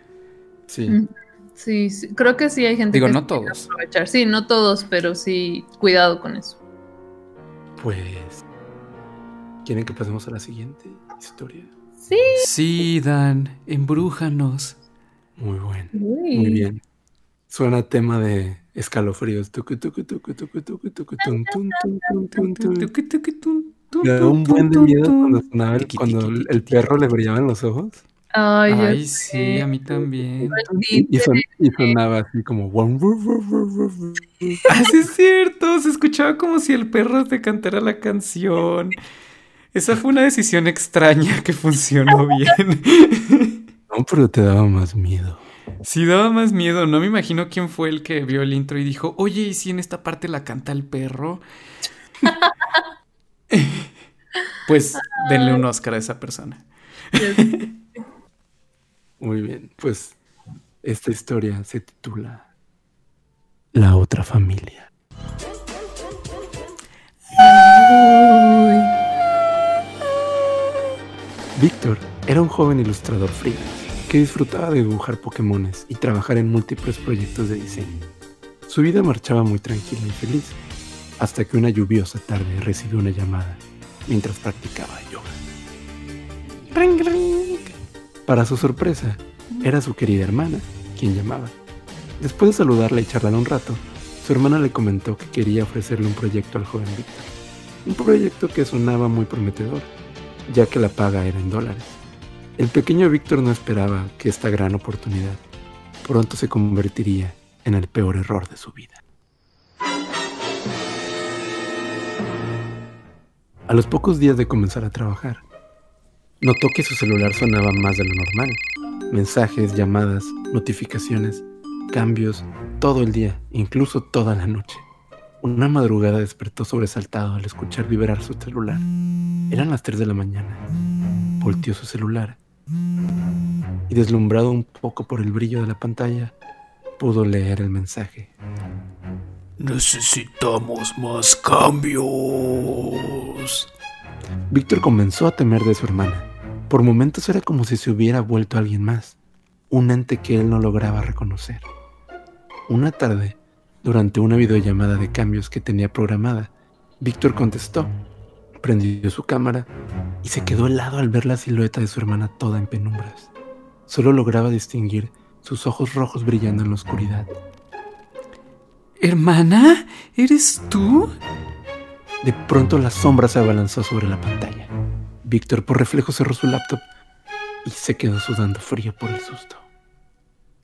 Sí. Mm. Sí, sí, creo que sí hay gente Digo, que no todos. aprovechar. Sí, no todos, pero sí, cuidado con eso. Pues. ¿Quieren que pasemos a la siguiente historia? Sí. Sí, Dan, embrújanos. Muy bueno. Uy. Muy bien. Suena tema de escalofríos. Me da un buen de miedo cuando sonaba el, cuando el el perro le brillaban los ojos. Ay, sí, a mí también. Y, y son- y sonaba así como. "Wum, wum, wum, wum, wum, wum". Ah, es cierto, se escuchaba como si el perro te cantara la canción. Esa fue una decisión extraña que funcionó bien. No, pero te daba más miedo. Sí daba más miedo, no me imagino quién fue el que vio el intro y dijo, oye, ¿y si en esta parte la canta el perro? pues denle un Oscar a esa persona. Muy bien. Pues esta historia se titula La otra familia. Víctor era un joven ilustrador freelance que disfrutaba de dibujar Pokémones y trabajar en múltiples proyectos de diseño. Su vida marchaba muy tranquila y feliz, hasta que una lluviosa tarde recibió una llamada mientras practicaba yoga. Ring, ring. Para su sorpresa, era su querida hermana quien llamaba. Después de saludarla y charlar un rato, su hermana le comentó que quería ofrecerle un proyecto al joven Víctor. Un proyecto que sonaba muy prometedor, ya que la paga era en dólares. El pequeño Víctor no esperaba que esta gran oportunidad pronto se convertiría en el peor error de su vida. A los pocos días de comenzar a trabajar, notó que su celular sonaba más de lo normal. Mensajes, llamadas, notificaciones, cambios, todo el día, incluso toda la noche. Una madrugada despertó sobresaltado al escuchar vibrar su celular. Eran las 3 de la mañana. Volteó su celular y deslumbrado un poco por el brillo de la pantalla, pudo leer el mensaje. Necesitamos más cambios. Víctor comenzó a temer de su hermana. Por momentos era como si se hubiera vuelto alguien más, un ente que él no lograba reconocer. Una tarde, durante una videollamada de cambios que tenía programada, Víctor contestó, prendió su cámara y se quedó helado al ver la silueta de su hermana toda en penumbras. Solo lograba distinguir sus ojos rojos brillando en la oscuridad. Hermana, ¿eres tú? De pronto la sombra se abalanzó sobre la pantalla. Víctor por reflejo cerró su laptop y se quedó sudando frío por el susto.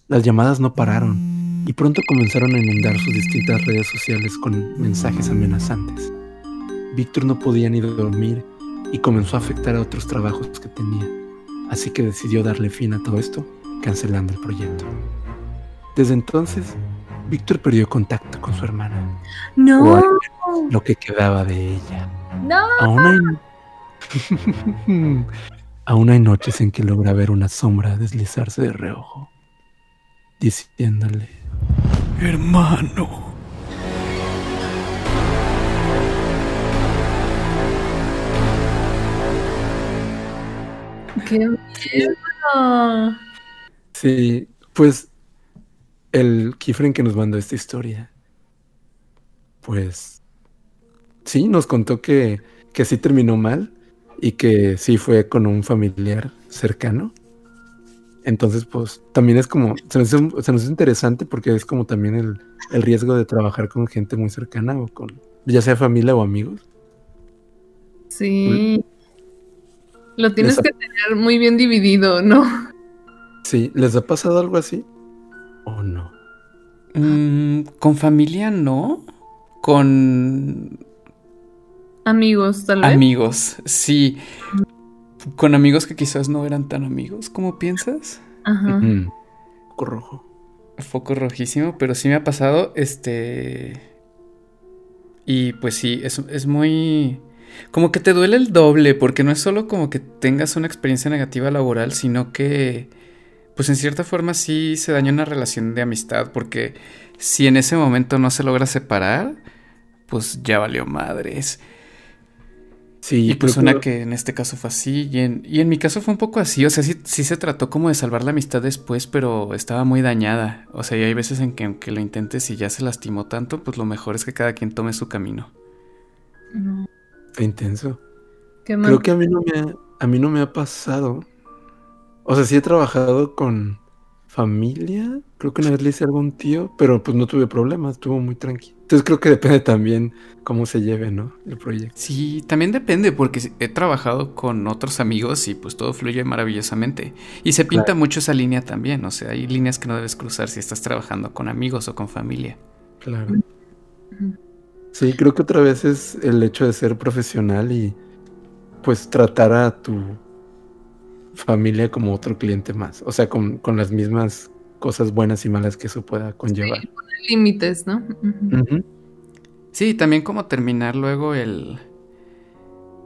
Las llamadas no pararon y pronto comenzaron a inundar sus distintas redes sociales con mensajes amenazantes. Víctor no podía ni dormir y comenzó a afectar a otros trabajos que tenía, así que decidió darle fin a todo esto, cancelando el proyecto. Desde entonces, Víctor perdió contacto con su hermana, o No, menos lo que quedaba de ella. no. Aún hay... Aún hay noches en que logra ver una sombra deslizarse de reojo, diciéndole, Hermano. Qué miedo. sí, pues el Kifren que nos mandó esta historia, pues sí, nos contó que, que sí terminó mal y que sí fue con un familiar cercano. Entonces, pues también es como, se nos hizo, se nos hizo interesante porque es como también el, el riesgo de trabajar con gente muy cercana o con, ya sea familia o amigos. Sí. Lo tienes que tener muy bien dividido, ¿no? Sí, ¿les ha pasado algo así? ¿O no? Mm, con familia no. Con Amigos, tal vez. amigos, sí. Con amigos que quizás no eran tan amigos como piensas. Ajá. Mm, Poco rojo. Foco rojísimo, pero sí me ha pasado. Este. Y pues sí, es, es muy. Como que te duele el doble, porque no es solo como que tengas una experiencia negativa laboral, sino que. Pues en cierta forma sí se daña una relación de amistad, porque si en ese momento no se logra separar, pues ya valió madres. Sí, Y pues una que en este caso fue así, y en, y en mi caso fue un poco así, o sea, sí, sí se trató como de salvar la amistad después, pero estaba muy dañada. O sea, y hay veces en que aunque lo intentes y ya se lastimó tanto, pues lo mejor es que cada quien tome su camino. No, intenso. qué. Creo que a mí no me ha, a mí no me ha pasado. O sea, sí he trabajado con familia. Creo que una vez le hice algo a un tío, pero pues no tuve problemas, estuvo muy tranquilo. Entonces creo que depende también cómo se lleve, ¿no? El proyecto. Sí, también depende, porque he trabajado con otros amigos y pues todo fluye maravillosamente. Y se pinta Claro. mucho esa línea también, o sea, hay líneas que no debes cruzar si estás trabajando con amigos o con familia. Claro. Sí, creo que otra vez es el hecho de ser profesional y pues tratar a tu familia como otro cliente más. O sea, con, con las mismas cosas buenas y malas que eso pueda conllevar. Sí, poner límites, ¿no? Sí, también como terminar luego el...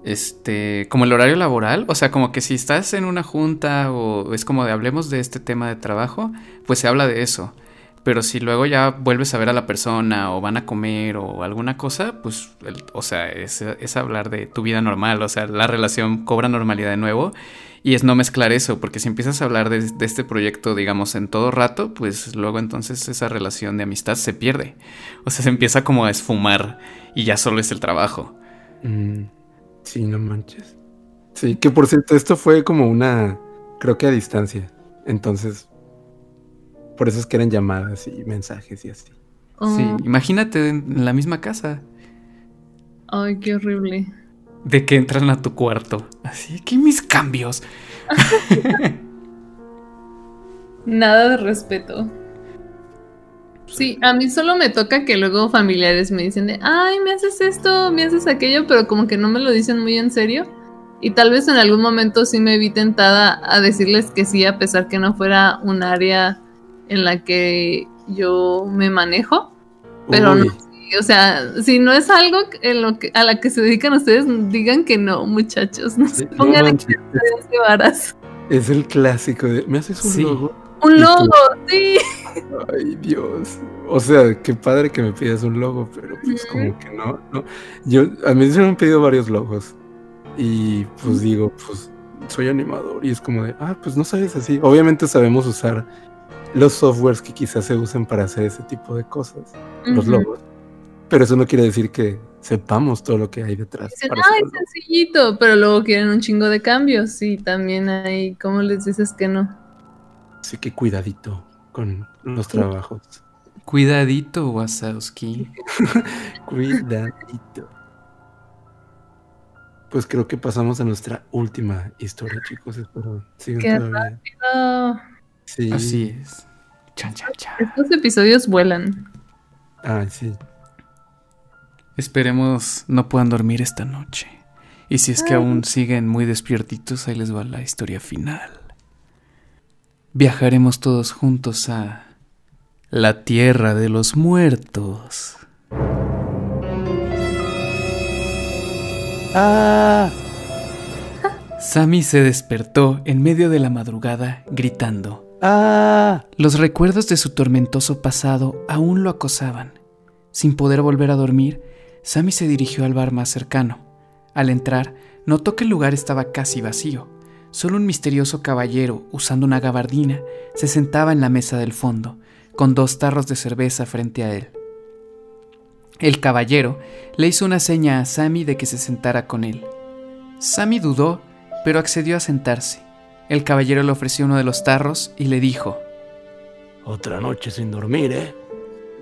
Este, como el horario laboral, o sea, como que si estás en una junta o es como de hablemos de este tema de trabajo, pues se habla de eso. Pero si luego ya vuelves a ver a la persona o van a comer o alguna cosa, pues, o sea, es, es hablar de tu vida normal, o sea, la relación cobra normalidad de nuevo y es no mezclar eso, porque si empiezas a hablar de, de este proyecto, digamos, en todo rato, pues luego entonces esa relación de amistad se pierde. O sea, se empieza como a esfumar y ya solo es el trabajo. Mm, sí, no manches. Sí, que por cierto, esto fue como una, creo que a distancia. Entonces, por eso es que eran llamadas y mensajes y así. Oh, Sí, imagínate en en la misma casa, Ay, qué horrible. de que entran a tu cuarto. Así que mis cambios. Nada de respeto. Sí, a mí solo me toca que luego familiares me dicen de, ay, me haces esto, me haces aquello, pero como que no me lo dicen muy en serio. Y tal vez en algún momento sí me vi tentada a decirles que sí, a pesar que no fuera un área en la que yo me manejo. Pero no, Uy, o sea, si no es algo en lo que, a la que se dedican ustedes, digan que no, muchachos, no se sí, no pongan en de varas. es el clásico de, ¿me haces un Sí. logo? Un logo, sí. Ay, Dios. O sea, qué padre que me pidas un logo, pero pues como que no, no. Yo, a mí se me han pedido varios logos. Y pues digo, pues soy animador. Y es como de, ah, pues no sabes así. Obviamente sabemos usar los softwares que quizás se usen para hacer ese tipo de cosas, los logos. Pero eso no quiere decir que sepamos todo lo que hay detrás. Dicen, el logo". sencillito, pero luego quieren un chingo de cambios y también hay, ¿cómo les dices que no? Así que cuidadito con los trabajos. Cuidadito, Wasowski. Cuidadito. Pues creo que pasamos a nuestra última historia, chicos. Espero sigan Qué todavía. Ah, Sí. Así es. Chan, chan, chan. estos episodios vuelan. Ah, sí. Esperemos no puedan dormir esta noche. Y si es que Ay. aún siguen muy despiertitos, ahí les va la historia final. Viajaremos todos juntos a la tierra de los muertos. ¡Ah! Sammy se despertó en medio de la madrugada gritando. ¡Ah! Los recuerdos de su tormentoso pasado aún lo acosaban. Sin poder volver a dormir, Sammy se dirigió al bar más cercano. Al entrar, notó que el lugar estaba casi vacío. Solo un misterioso caballero, usando una gabardina, se sentaba en la mesa del fondo, con dos tarros de cerveza frente a él. El caballero le hizo una seña a Sammy de que se sentara con él. Sammy dudó, pero accedió a sentarse. El caballero le ofreció uno de los tarros y le dijo, Otra noche sin dormir, ¿eh?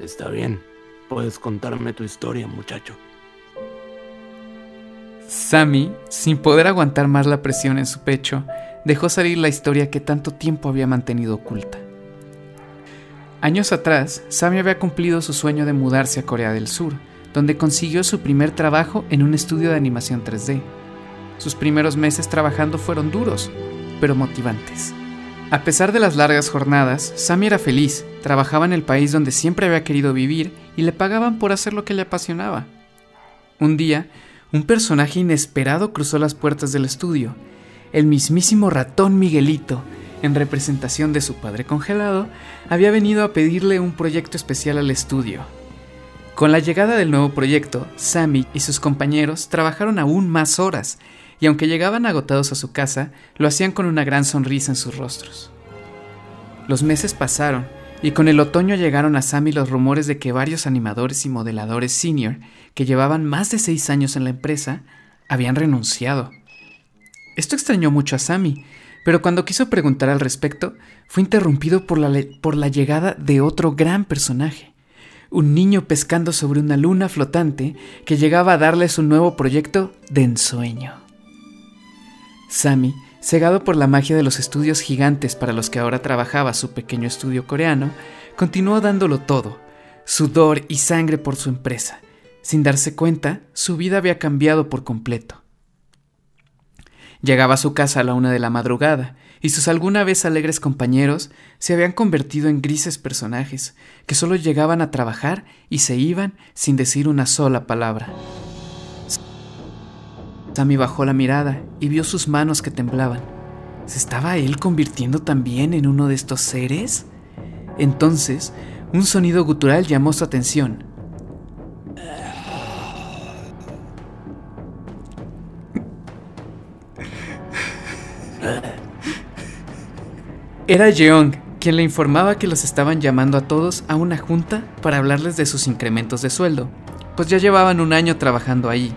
Está bien. Puedes contarme tu historia, muchacho. Sammy, sin poder aguantar más la presión en su pecho, dejó salir la historia que tanto tiempo había mantenido oculta. Años atrás, Sammy había cumplido su sueño de mudarse a Corea del Sur, donde consiguió su primer trabajo en un estudio de animación 3D. Sus primeros meses trabajando fueron duros, pero motivantes. A pesar de las largas jornadas, Sammy era feliz, trabajaba en el país donde siempre había querido vivir y le pagaban por hacer lo que le apasionaba. Un día, un personaje inesperado cruzó las puertas del estudio. El mismísimo ratón Miguelito, en representación de su padre congelado, había venido a pedirle un proyecto especial al estudio. Con la llegada del nuevo proyecto, Sammy y sus compañeros trabajaron aún más horas, y aunque llegaban agotados a su casa, lo hacían con una gran sonrisa en sus rostros. Los meses pasaron, y con el otoño llegaron a Sammy los rumores de que varios animadores y modeladores senior, que llevaban más de seis años en la empresa, habían renunciado. Esto extrañó mucho a Sammy, pero cuando quiso preguntar al respecto, fue interrumpido por la, por la llegada de otro gran personaje, un niño pescando sobre una luna flotante que llegaba a darle su nuevo proyecto de ensueño. Sammy, cegado por la magia de los estudios gigantes para los que ahora trabajaba su pequeño estudio coreano, continuó dándolo todo, sudor y sangre por su empresa. Sin darse cuenta, su vida había cambiado por completo. Llegaba a su casa a la una de la madrugada, y sus alguna vez alegres compañeros se habían convertido en grises personajes, que solo llegaban a trabajar y se iban sin decir una sola palabra. Sammy bajó la mirada y vio sus manos que temblaban. ¿Se estaba él convirtiendo también en uno de estos seres? Entonces, un sonido gutural llamó su atención. Era Jeong, quien le informaba que los estaban llamando a todos a una junta para hablarles de sus incrementos de sueldo, pues ya llevaban un año trabajando ahí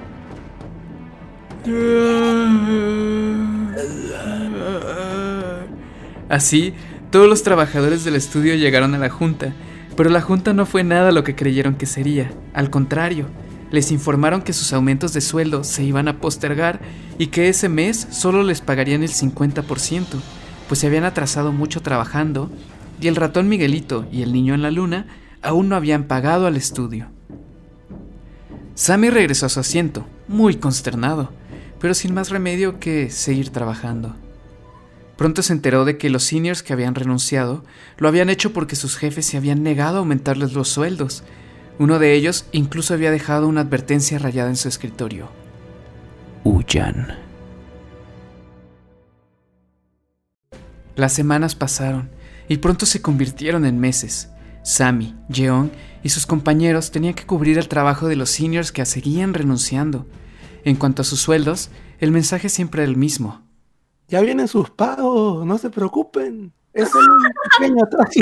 Así, todos los trabajadores del estudio llegaron a la junta, pero la junta no fue nada lo que creyeron que sería. Al contrario, les informaron que sus aumentos de sueldo se iban a postergar y que ese mes solo les pagarían el 50%, pues se habían atrasado mucho trabajando y el ratón Miguelito y el niño en la luna aún no habían pagado al estudio. Sammy regresó a su asiento, muy consternado pero sin más remedio que seguir trabajando. Pronto se enteró de que los seniors que habían renunciado lo habían hecho porque sus jefes se habían negado a aumentarles los sueldos. Uno de ellos incluso había dejado una advertencia rayada en su escritorio. Huyan. Las semanas pasaron y pronto se convirtieron en meses. Sammy, Jeon y sus compañeros tenían que cubrir el trabajo de los seniors que seguían renunciando. En cuanto a sus sueldos, el mensaje siempre era el mismo. Ya vienen sus pagos, no se preocupen. Es solo un pequeño atraso.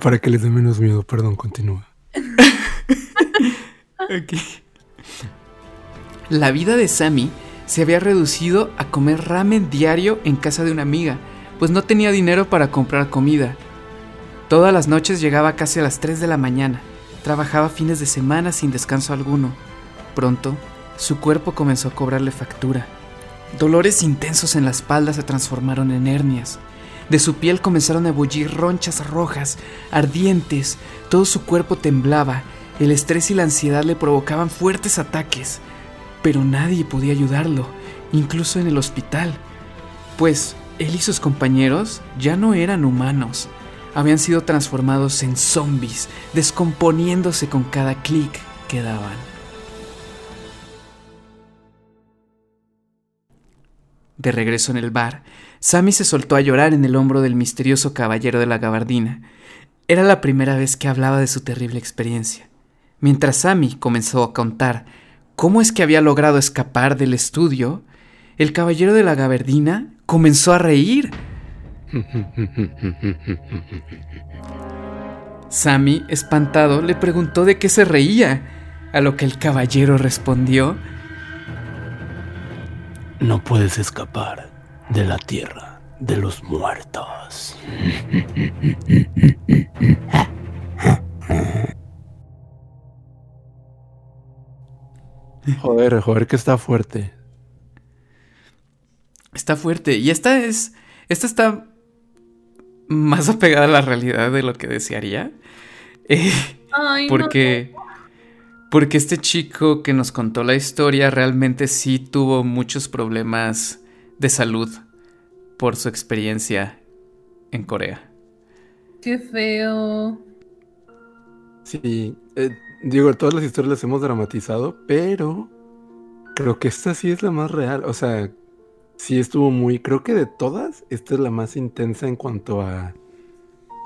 Para que les dé menos miedo, perdón, continúa. La vida de Sammy se había reducido a comer ramen diario en casa de una amiga pues no tenía dinero para comprar comida. Todas las noches llegaba casi a las 3 de la mañana, trabajaba fines de semana sin descanso alguno. Pronto, su cuerpo comenzó a cobrarle factura. Dolores intensos en la espalda se transformaron en hernias. De su piel comenzaron a bullir ronchas rojas, ardientes, todo su cuerpo temblaba, el estrés y la ansiedad le provocaban fuertes ataques, pero nadie podía ayudarlo, incluso en el hospital, pues él y sus compañeros ya no eran humanos, habían sido transformados en zombies, descomponiéndose con cada clic que daban. De regreso en el bar, Sammy se soltó a llorar en el hombro del misterioso caballero de la gabardina. Era la primera vez que hablaba de su terrible experiencia. Mientras Sammy comenzó a contar cómo es que había logrado escapar del estudio, el caballero de la gabardina comenzó a reír. Sammy, espantado, le preguntó de qué se reía, a lo que el caballero respondió, No puedes escapar de la tierra de los muertos. Joder, joder, que está fuerte. Está fuerte. Y esta es. Esta está más apegada a la realidad de lo que desearía. Eh, porque. Porque este chico que nos contó la historia realmente sí tuvo muchos problemas de salud por su experiencia en Corea. Qué feo. Sí, eh, digo, todas las historias las hemos dramatizado, pero creo que esta sí es la más real. O sea, sí estuvo muy, creo que de todas, esta es la más intensa en cuanto a,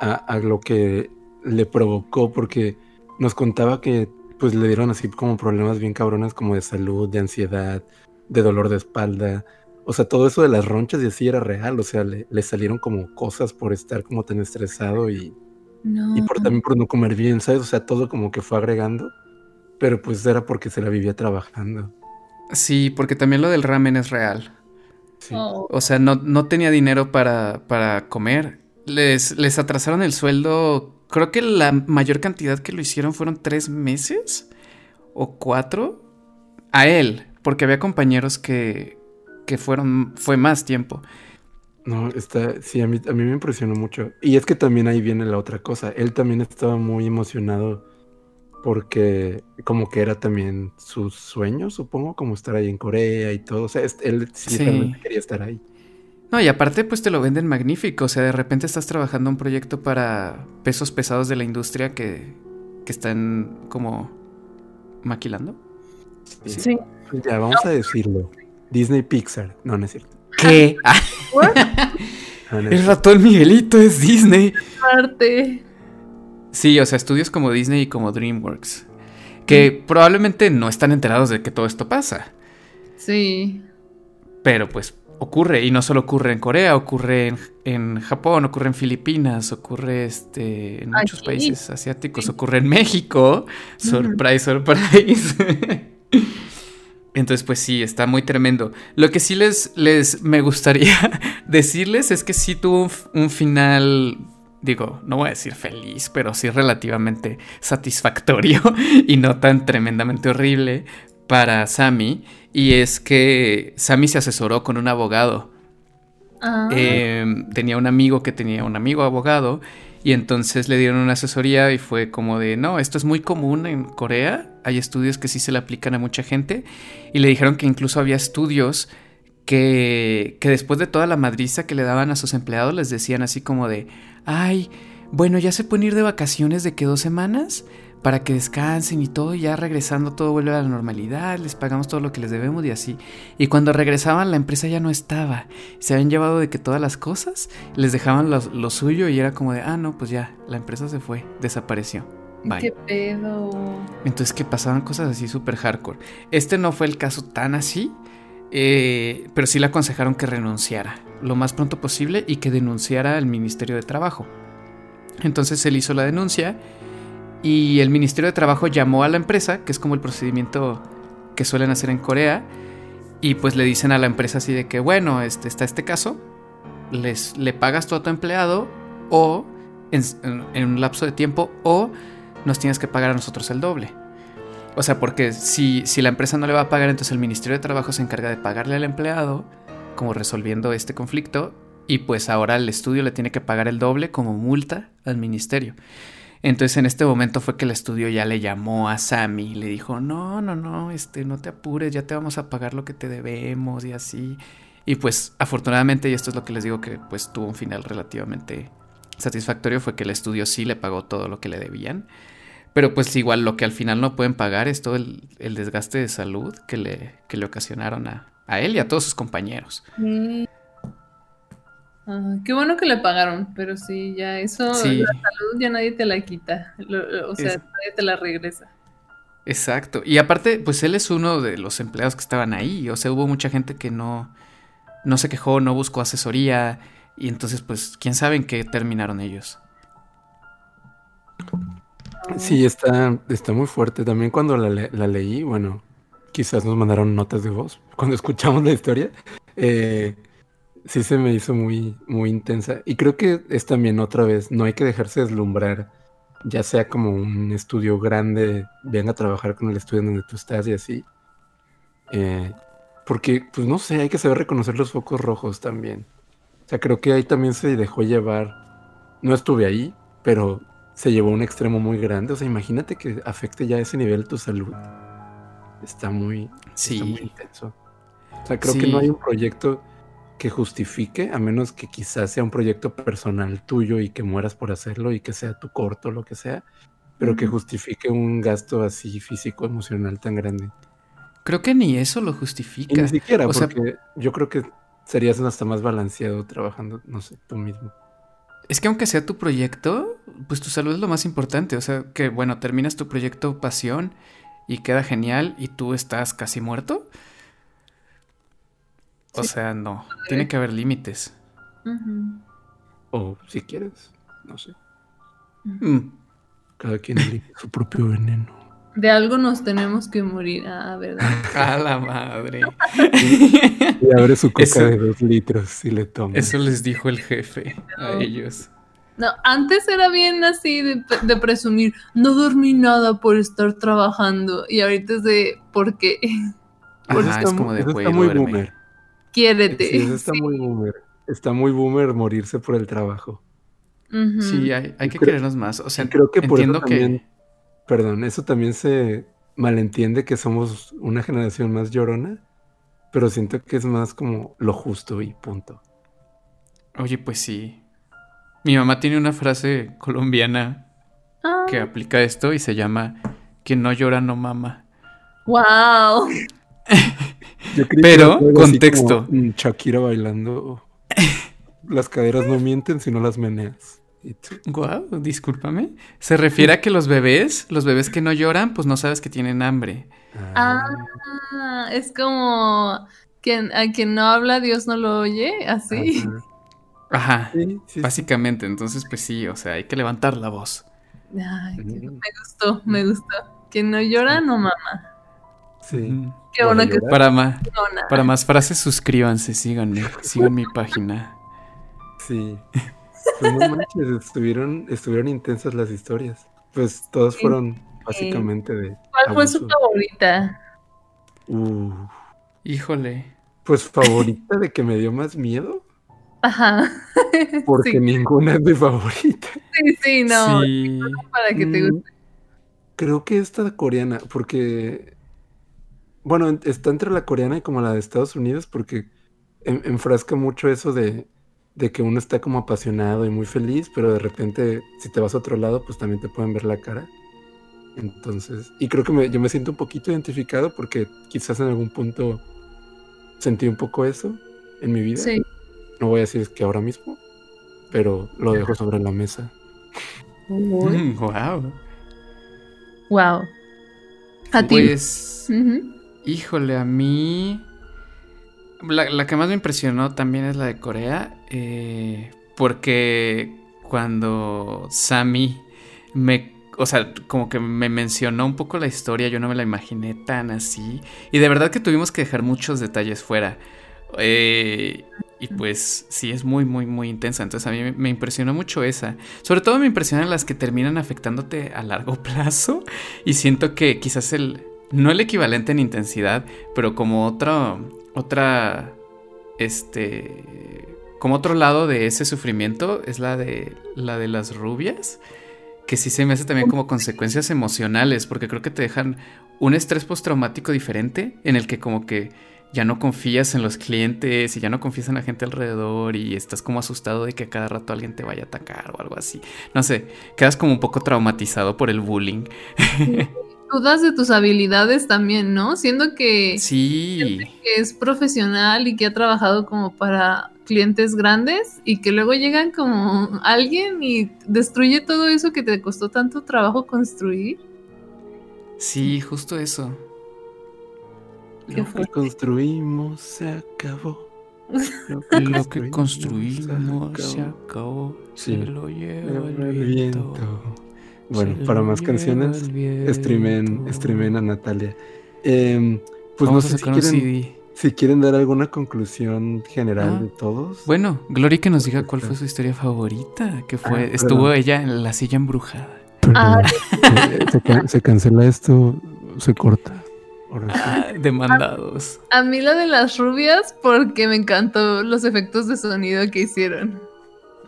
a, a lo que le provocó, porque nos contaba que pues le dieron así como problemas bien cabrones como de salud, de ansiedad, de dolor de espalda. O sea, todo eso de las ronchas y así era real. O sea, le, le salieron como cosas por estar como tan estresado y, No. y por también por no comer bien, ¿sabes? O sea, todo como que fue agregando. Pero pues era porque se la vivía trabajando. Sí, porque también lo del ramen es real. Sí. Oh. O sea, no, no tenía dinero para, para comer. Les, les atrasaron el sueldo. Creo que la mayor cantidad que lo hicieron fueron tres meses o cuatro. A él, porque había compañeros que, que fueron, fue más tiempo. No, está, sí, a mí, a mí me impresionó mucho. Y es que también ahí viene la otra cosa. Él también estaba muy emocionado porque como que era también su sueño, supongo, como estar ahí en Corea y todo. O sea, él sí, Sí. realmente quería estar ahí. No, y aparte, pues te lo venden magnífico. O sea, de repente estás trabajando un proyecto para pesos pesados de la industria que, que están como maquilando. Sí. Pues ya, vamos a decirlo. Disney Pixar. No, no es cierto. ¿Qué? Ah, No, no es el ratón Miguelito es Disney. Parte. Sí, o sea, estudios como Disney y como DreamWorks. Que probablemente no están enterados de que todo esto pasa. Sí. Pero pues ocurre. Y no solo ocurre en Corea, ocurre en, en Japón, ocurre en Filipinas, ocurre este, en muchos Aquí. países asiáticos, ocurre en México. Surprise, surprise. Entonces, pues sí, está muy tremendo. Lo que sí les, les me gustaría decirles es que sí tuvo un final, digo, no voy a decir feliz, pero sí relativamente satisfactorio y no tan tremendamente horrible para Sammy. Y es que Sammy se asesoró con un abogado. Ah, Eh, tenía un amigo que tenía un amigo abogado y entonces le dieron una asesoría y fue como de, no, esto es muy común en Corea, hay estudios que sí se le aplican a mucha gente y le dijeron que incluso había estudios que, que después de toda la madriza que le daban a sus empleados les decían así como de, ay, bueno, ya se pueden ir de vacaciones de que dos semanas para que descansen y todo, y ya regresando todo vuelve a la normalidad, les pagamos todo lo que les debemos y así. Y cuando regresaban la empresa ya no estaba, se habían llevado de que todas las cosas, les dejaban lo, lo suyo y era como de, ah, no, pues ya, la empresa se fue, desapareció. Bye. qué pedo. Entonces que pasaban cosas así súper hardcore. Este no fue el caso tan así, eh, pero sí le aconsejaron que renunciara lo más pronto posible y que denunciara al Ministerio de Trabajo. Entonces él hizo la denuncia y el Ministerio de Trabajo llamó a la empresa, que es como el procedimiento que suelen hacer en Corea, y pues le dicen a la empresa así de que, bueno, este, está este caso, les, le pagas todo a tu empleado o en, en- un lapso de tiempo o nos tienes que pagar a nosotros el doble. O sea, porque si, si la empresa no le va a pagar, entonces el Ministerio de Trabajo se encarga de pagarle al empleado, como resolviendo este conflicto, y pues ahora el estudio le tiene que pagar el doble como multa al ministerio. Entonces en este momento fue que el estudio ya le llamó a Sammy y le dijo, no, no, no, este, no te apures, ya te vamos a pagar lo que te debemos y así. Y pues afortunadamente, y esto es lo que les digo que pues tuvo un final relativamente satisfactorio, fue que el estudio sí le pagó todo lo que le debían. Pero pues igual lo que al final no pueden pagar es todo el, el desgaste de salud que le, que le ocasionaron a, a él y a todos sus compañeros. Sí. Ah, qué bueno que le pagaron, pero sí, ya eso, Sí. la salud ya nadie te la quita. Lo- lo- o sea, Es- nadie te la regresa. Exacto. Y aparte, pues él es uno de los empleados que estaban ahí. O sea, hubo mucha gente que no, no se quejó, no buscó asesoría. Y entonces, pues, quién sabe en qué terminaron ellos. Sí, está, está muy fuerte. También cuando la leí, bueno, quizás nos mandaron notas de voz cuando escuchamos la historia. eh, sí se me hizo muy, muy intensa. Y creo que es también otra vez, no hay que dejarse deslumbrar, ya sea como un estudio grande, venga a trabajar con el estudio en donde tú estás y así. Eh, porque, pues no sé, hay que saber reconocer los focos rojos también. O sea, creo que ahí también se dejó llevar. No estuve ahí, pero se llevó a un extremo muy grande. O sea, imagínate que afecte ya a ese nivel tu salud. Está muy, está muy Sí. intenso. O sea, creo que Sí. no hay un proyecto que justifique, a menos que quizás sea un proyecto personal tuyo y que mueras por hacerlo y que sea tu corto, lo que sea, pero que justifique un gasto así físico, emocional tan grande. Creo que ni eso lo Y justifica. ni siquiera, o sea- porque yo creo que serías hasta más balanceado trabajando, no sé, tú mismo. Es que aunque sea tu proyecto, pues tu salud es lo más importante. O sea, que bueno, terminas tu proyecto pasión y queda genial y tú estás casi muerto. O Sí. sea, no. Tiene que haber límites. O si quieres, no sé. Mm. Cada quien elige su propio veneno. De algo nos tenemos que morir, ah, ¿verdad? A la madre. Y abre su coca Eso- de dos litros y le toma. Eso les dijo el jefe a No. ellos. No, antes era bien así de, de presumir, no dormí nada por estar trabajando. Y ahorita es de, ¿por qué? Pues Ajá, está es como de, está muy duerme. boomer. Quiérete. Sí, eso está muy boomer. Está muy boomer morirse por el trabajo. Sí, hay, hay que creo- querernos más. O sea, creo que por eso que... también- Perdón, eso también se malentiende que somos una generación más llorona, pero siento que es más como lo justo y punto. Oye, pues sí. Mi mamá tiene una frase colombiana Ah, que aplica esto y se llama Quien no llora no mama. wow. Pero, contexto. Shakira bailando. Las caderas no mienten si no las meneas. Guau, discúlpame. Se refiere a que los bebés, los bebés que no lloran, pues no sabes que tienen hambre. ah, Ah, es como quien, a quien no habla, Dios no lo oye, así. ajá. Ajá, Sí, sí, sí. básicamente. Entonces, pues sí, o sea, hay que levantar la voz. Ay, qué- Mm, me gustó, me gustó. Quien no llora, no mama. Sí. Qué Bueno, que. Para, ma- para más frases, suscríbanse, síganme, sigan mi página. Sí. Pues no manches, estuvieron, estuvieron intensas las historias. Pues todas Sí. fueron básicamente de. ¿Cuál fue su favorita? Uh, Híjole. pues favorita de que me dio más miedo. Ajá. Porque Sí, ninguna es mi favorita. sí, sí, no. Sí. Para que te Mm, guste. Creo que esta coreana, porque. Bueno, en- está entre la coreana y como la de Estados Unidos, porque en- enfrasca mucho eso de, de que uno está como apasionado y muy feliz, pero de repente, si te vas a otro lado, pues también te pueden ver la cara. Entonces, y creo que me- yo me siento un poquito identificado porque quizás en algún punto sentí un poco eso en mi vida. Sí. No voy a decir que ahora mismo, pero lo dejo sobre la mesa. Mm, wow. Wow. A ti. Pues, híjole, a mí. La, la que más me impresionó también es la de Corea. eh, porque cuando Sammy me. O sea, como que me mencionó un poco la historia, yo no me la imaginé tan así. Y de verdad que tuvimos que dejar muchos detalles fuera. Eh, y pues sí, es muy, muy, muy intensa. Entonces a mí me- impresionó mucho esa. Sobre todo me impresionan las que terminan afectándote a largo plazo. Y siento que quizás el. No el equivalente en intensidad, pero como otra. Otra. Este. Como otro lado de ese sufrimiento es la de. La de las rubias. Que sí se me hace también como consecuencias emocionales. Porque creo que te dejan un estrés postraumático diferente. En el que como que ya no confías en los clientes y ya no confías en la gente alrededor y estás como asustado de que a cada rato alguien te vaya a atacar o algo así. No sé, quedas como un poco traumatizado por el bullying. Dudas de tus habilidades también, ¿no? Siendo que, Sí, que es profesional y que ha trabajado como para clientes grandes y que luego llegan como alguien y destruye todo eso que te costó tanto trabajo construir. sí, justo eso. Lo que construimos se acabó. Lo que construimos se acabó, se lo lleva el el viento. viento. Bueno, se para más canciones, streamen, streamen a Natalia. Em, pues Vamos no sé a si un quieren, CD. si quieren dar alguna conclusión general Ah, de todos. Bueno, Glory que nos diga cuál fue su historia favorita, que fue, Ah, estuvo perdón. ella en la silla embrujada. Perdón, Ah, se cancela esto, se corta. Ah, demandados. A mí la de las rubias porque me encantó los efectos de sonido que hicieron.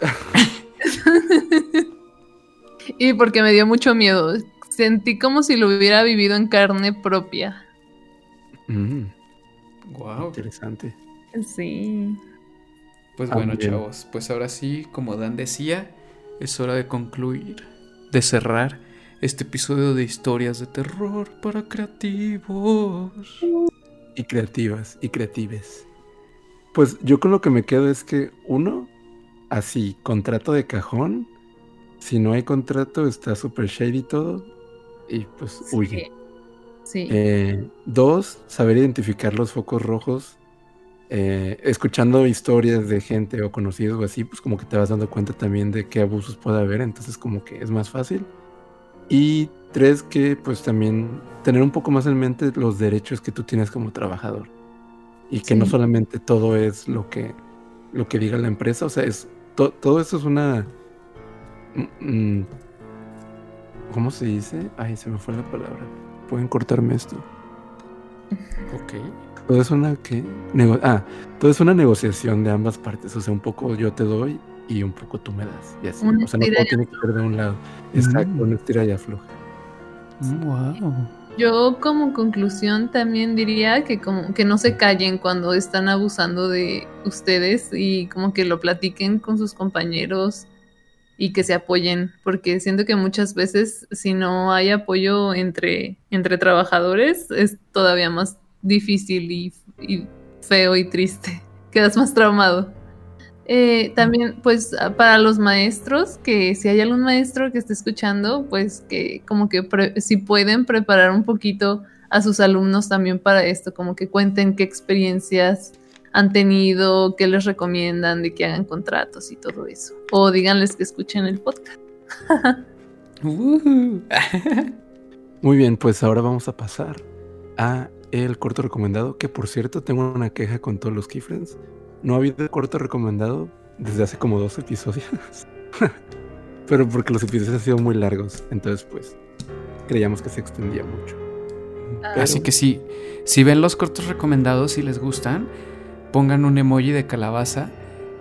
y porque me dio mucho miedo. Sentí como si lo hubiera vivido en carne propia. Mm, Wow. interesante. Sí. Pues bueno, chavos, pues ahora sí, como Dan decía, es hora de concluir, de cerrar este episodio de historias de terror para creativos. Y creativas y creatives. Pues yo con lo que me quedo es que uno, así, contrato de cajón. Si no hay contrato, está súper shady todo. Y pues huye. Sí. Eh, dos, saber identificar los focos rojos. Eh, escuchando historias de gente o conocidos o así, pues como que te vas dando cuenta también de qué abusos puede haber, entonces como que es más fácil. Y tres, que pues también tener un poco más en mente los derechos que tú tienes como trabajador. Y que no solamente todo es lo que, lo que diga la empresa, o sea, es to- todo eso es una... mm, mm, ¿Cómo se dice? Ay, se me fue la palabra. Pueden cortarme esto. Ok. Todo es una ¿qué? Nego- ah, todo es una negociación de ambas partes. O sea, un poco yo te doy y un poco tú me das. Y así. O sea, no todo tiene que ser de un lado. Exacto, Mm. una estira y afloja. Wow. Yo como conclusión también diría que como que no se callen cuando están abusando de ustedes y como que lo platiquen con sus compañeros y que se apoyen, porque siento que muchas veces si no hay apoyo entre, entre trabajadores es todavía más difícil y, y feo y triste. Quedas más traumado. Eh, también, pues, a- para los maestros, que si hay algún maestro que esté escuchando, pues que como que si pueden preparar un poquito a sus alumnos también para esto, como que cuenten qué experiencias han tenido, qué les recomiendan de que hagan contratos y todo eso. O díganles que escuchen el podcast. Ujú. Muy bien, pues ahora vamos a pasar a el corto recomendado, que por cierto tengo una queja con todos los keyfriends. No ha habido corto recomendado desde hace como dos episodios. Pero porque los episodios han sido muy largos, entonces pues creíamos que se extendía mucho. Pero- Así que si, si ven los cortos recomendados y les gustan, pongan un emoji de calabaza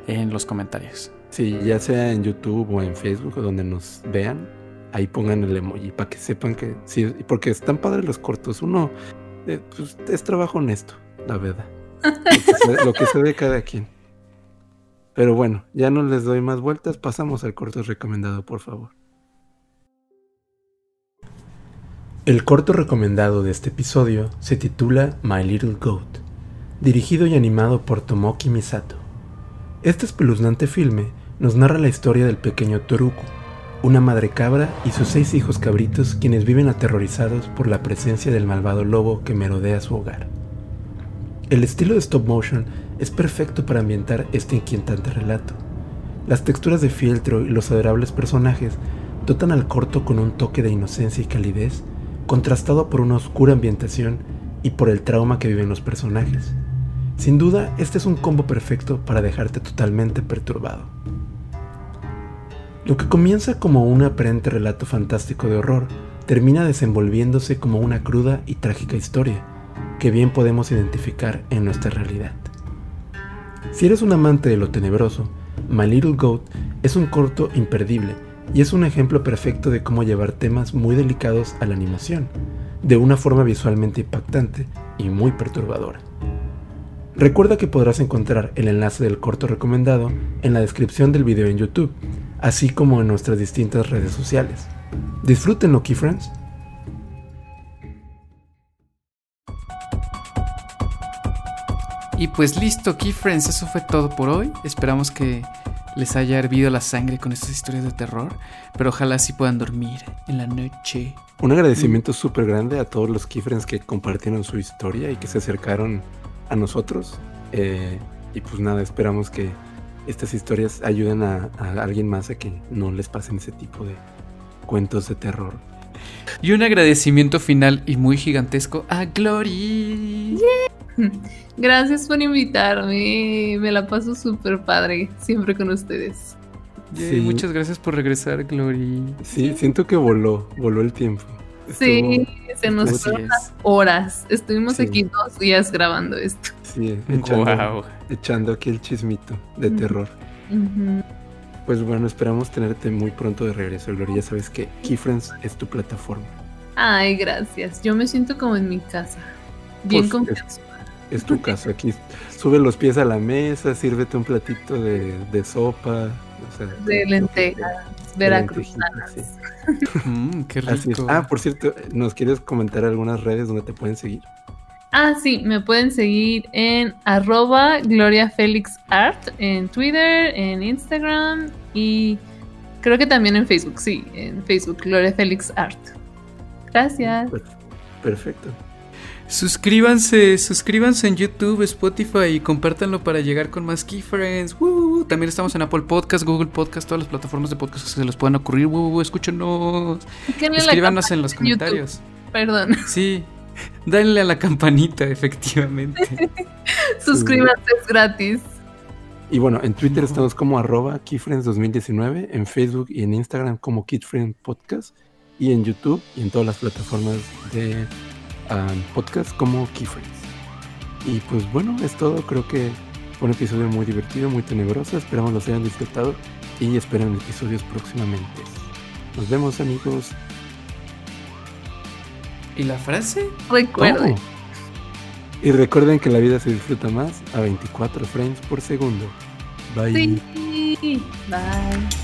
en los comentarios. Sí, ya sea en YouTube o en Facebook o donde nos vean, ahí pongan el emoji para que sepan que sí, porque están padres los cortos. Uno, eh, pues, es trabajo honesto, la verdad. Lo que, se, ve cada quien. Pero bueno, ya no les doy más vueltas, pasamos al corto recomendado, por favor. El corto recomendado de este episodio se titula My Little Goat, dirigido y animado por Tomoki Misato. Este espeluznante filme nos narra la historia del pequeño Toruko, una madre cabra y sus seis hijos cabritos quienes viven aterrorizados por la presencia del malvado lobo que merodea su hogar. El estilo de stop motion es perfecto para ambientar este inquietante relato. Las texturas de fieltro y los adorables personajes dotan al corto con un toque de inocencia y calidez, contrastado por una oscura ambientación y por el trauma que viven los personajes. Sin duda, este es un combo perfecto para dejarte totalmente perturbado. Lo que comienza como un aparente relato fantástico de horror, termina desenvolviéndose como una cruda y trágica historia, que bien podemos identificar en nuestra realidad. Si eres un amante de lo tenebroso, My Little Goat es un corto imperdible y es un ejemplo perfecto de cómo llevar temas muy delicados a la animación, de una forma visualmente impactante y muy perturbadora. Recuerda que podrás encontrar el enlace del corto recomendado en la descripción del video en YouTube, así como en nuestras distintas redes sociales. Disfrútenlo, Key Y pues listo, Key Friends, eso fue todo por hoy. Esperamos que les haya hervido la sangre con estas historias de terror, pero ojalá sí puedan dormir en la noche. Un agradecimiento súper grande a todos los Key Friends que compartieron su historia y que se acercaron a nosotros. Eh, y pues nada, esperamos que estas historias ayuden a, a alguien más a que no les pasen ese tipo de cuentos de terror. Y un agradecimiento final y muy gigantesco a Glory. Gracias por invitarme. Me la paso súper padre siempre con ustedes. Yay, Sí. Muchas gracias por regresar, Glory. Sí, siento que voló, voló el tiempo. Sí, Estuvo- se nos fueron es. horas. Estuvimos Sí. aquí dos días grabando esto. Sí, echando, Wow. echando aquí el chismito de terror. Pues bueno, esperamos tenerte muy pronto de regreso, Gloria. Ya sabes que Key Friends es tu plataforma. Ay, gracias. Yo me siento como en mi casa. Bien Pues, confianza. Es tu caso. Aquí sube los pies a la mesa, sírvete un platito de, de sopa. o sea, De lentejas, veracruzanas. sí. Mm, qué Así es. rico. Ah, por cierto, ¿nos quieres comentar algunas redes donde te pueden seguir? Ah, sí, me pueden seguir en arroba Gloria Art en Twitter, en Instagram y creo que también en Facebook, sí, en Facebook Gloria Félix Art. Gracias. Per- Perfecto. Suscríbanse, suscríbanse en YouTube, Spotify y compártanlo para llegar con más keyfriends. Woo. También estamos en Apple Podcast, Google Podcast, todas las plataformas de podcast que se les puedan ocurrir. Woo. Escúchenos. Escríbanos en los YouTube. comentarios. Perdón. Sí, denle a la campanita, efectivamente. Suscríbanse, es gratis. Y bueno, en Twitter estamos como arroba keyfriends2019, en Facebook y en Instagram como KidFriend Podcast, y en YouTube y en todas las plataformas de um, podcast como Keyfriends. Y pues bueno, es todo. Creo que fue un episodio muy divertido, muy tenebroso. Esperamos los hayan disfrutado y esperen episodios próximamente. Nos vemos amigos. ¿Y la frase? Recuerden. Oh. Y recuerden que la vida se disfruta más a 24 frames por segundo. Bye. Sí. Bye.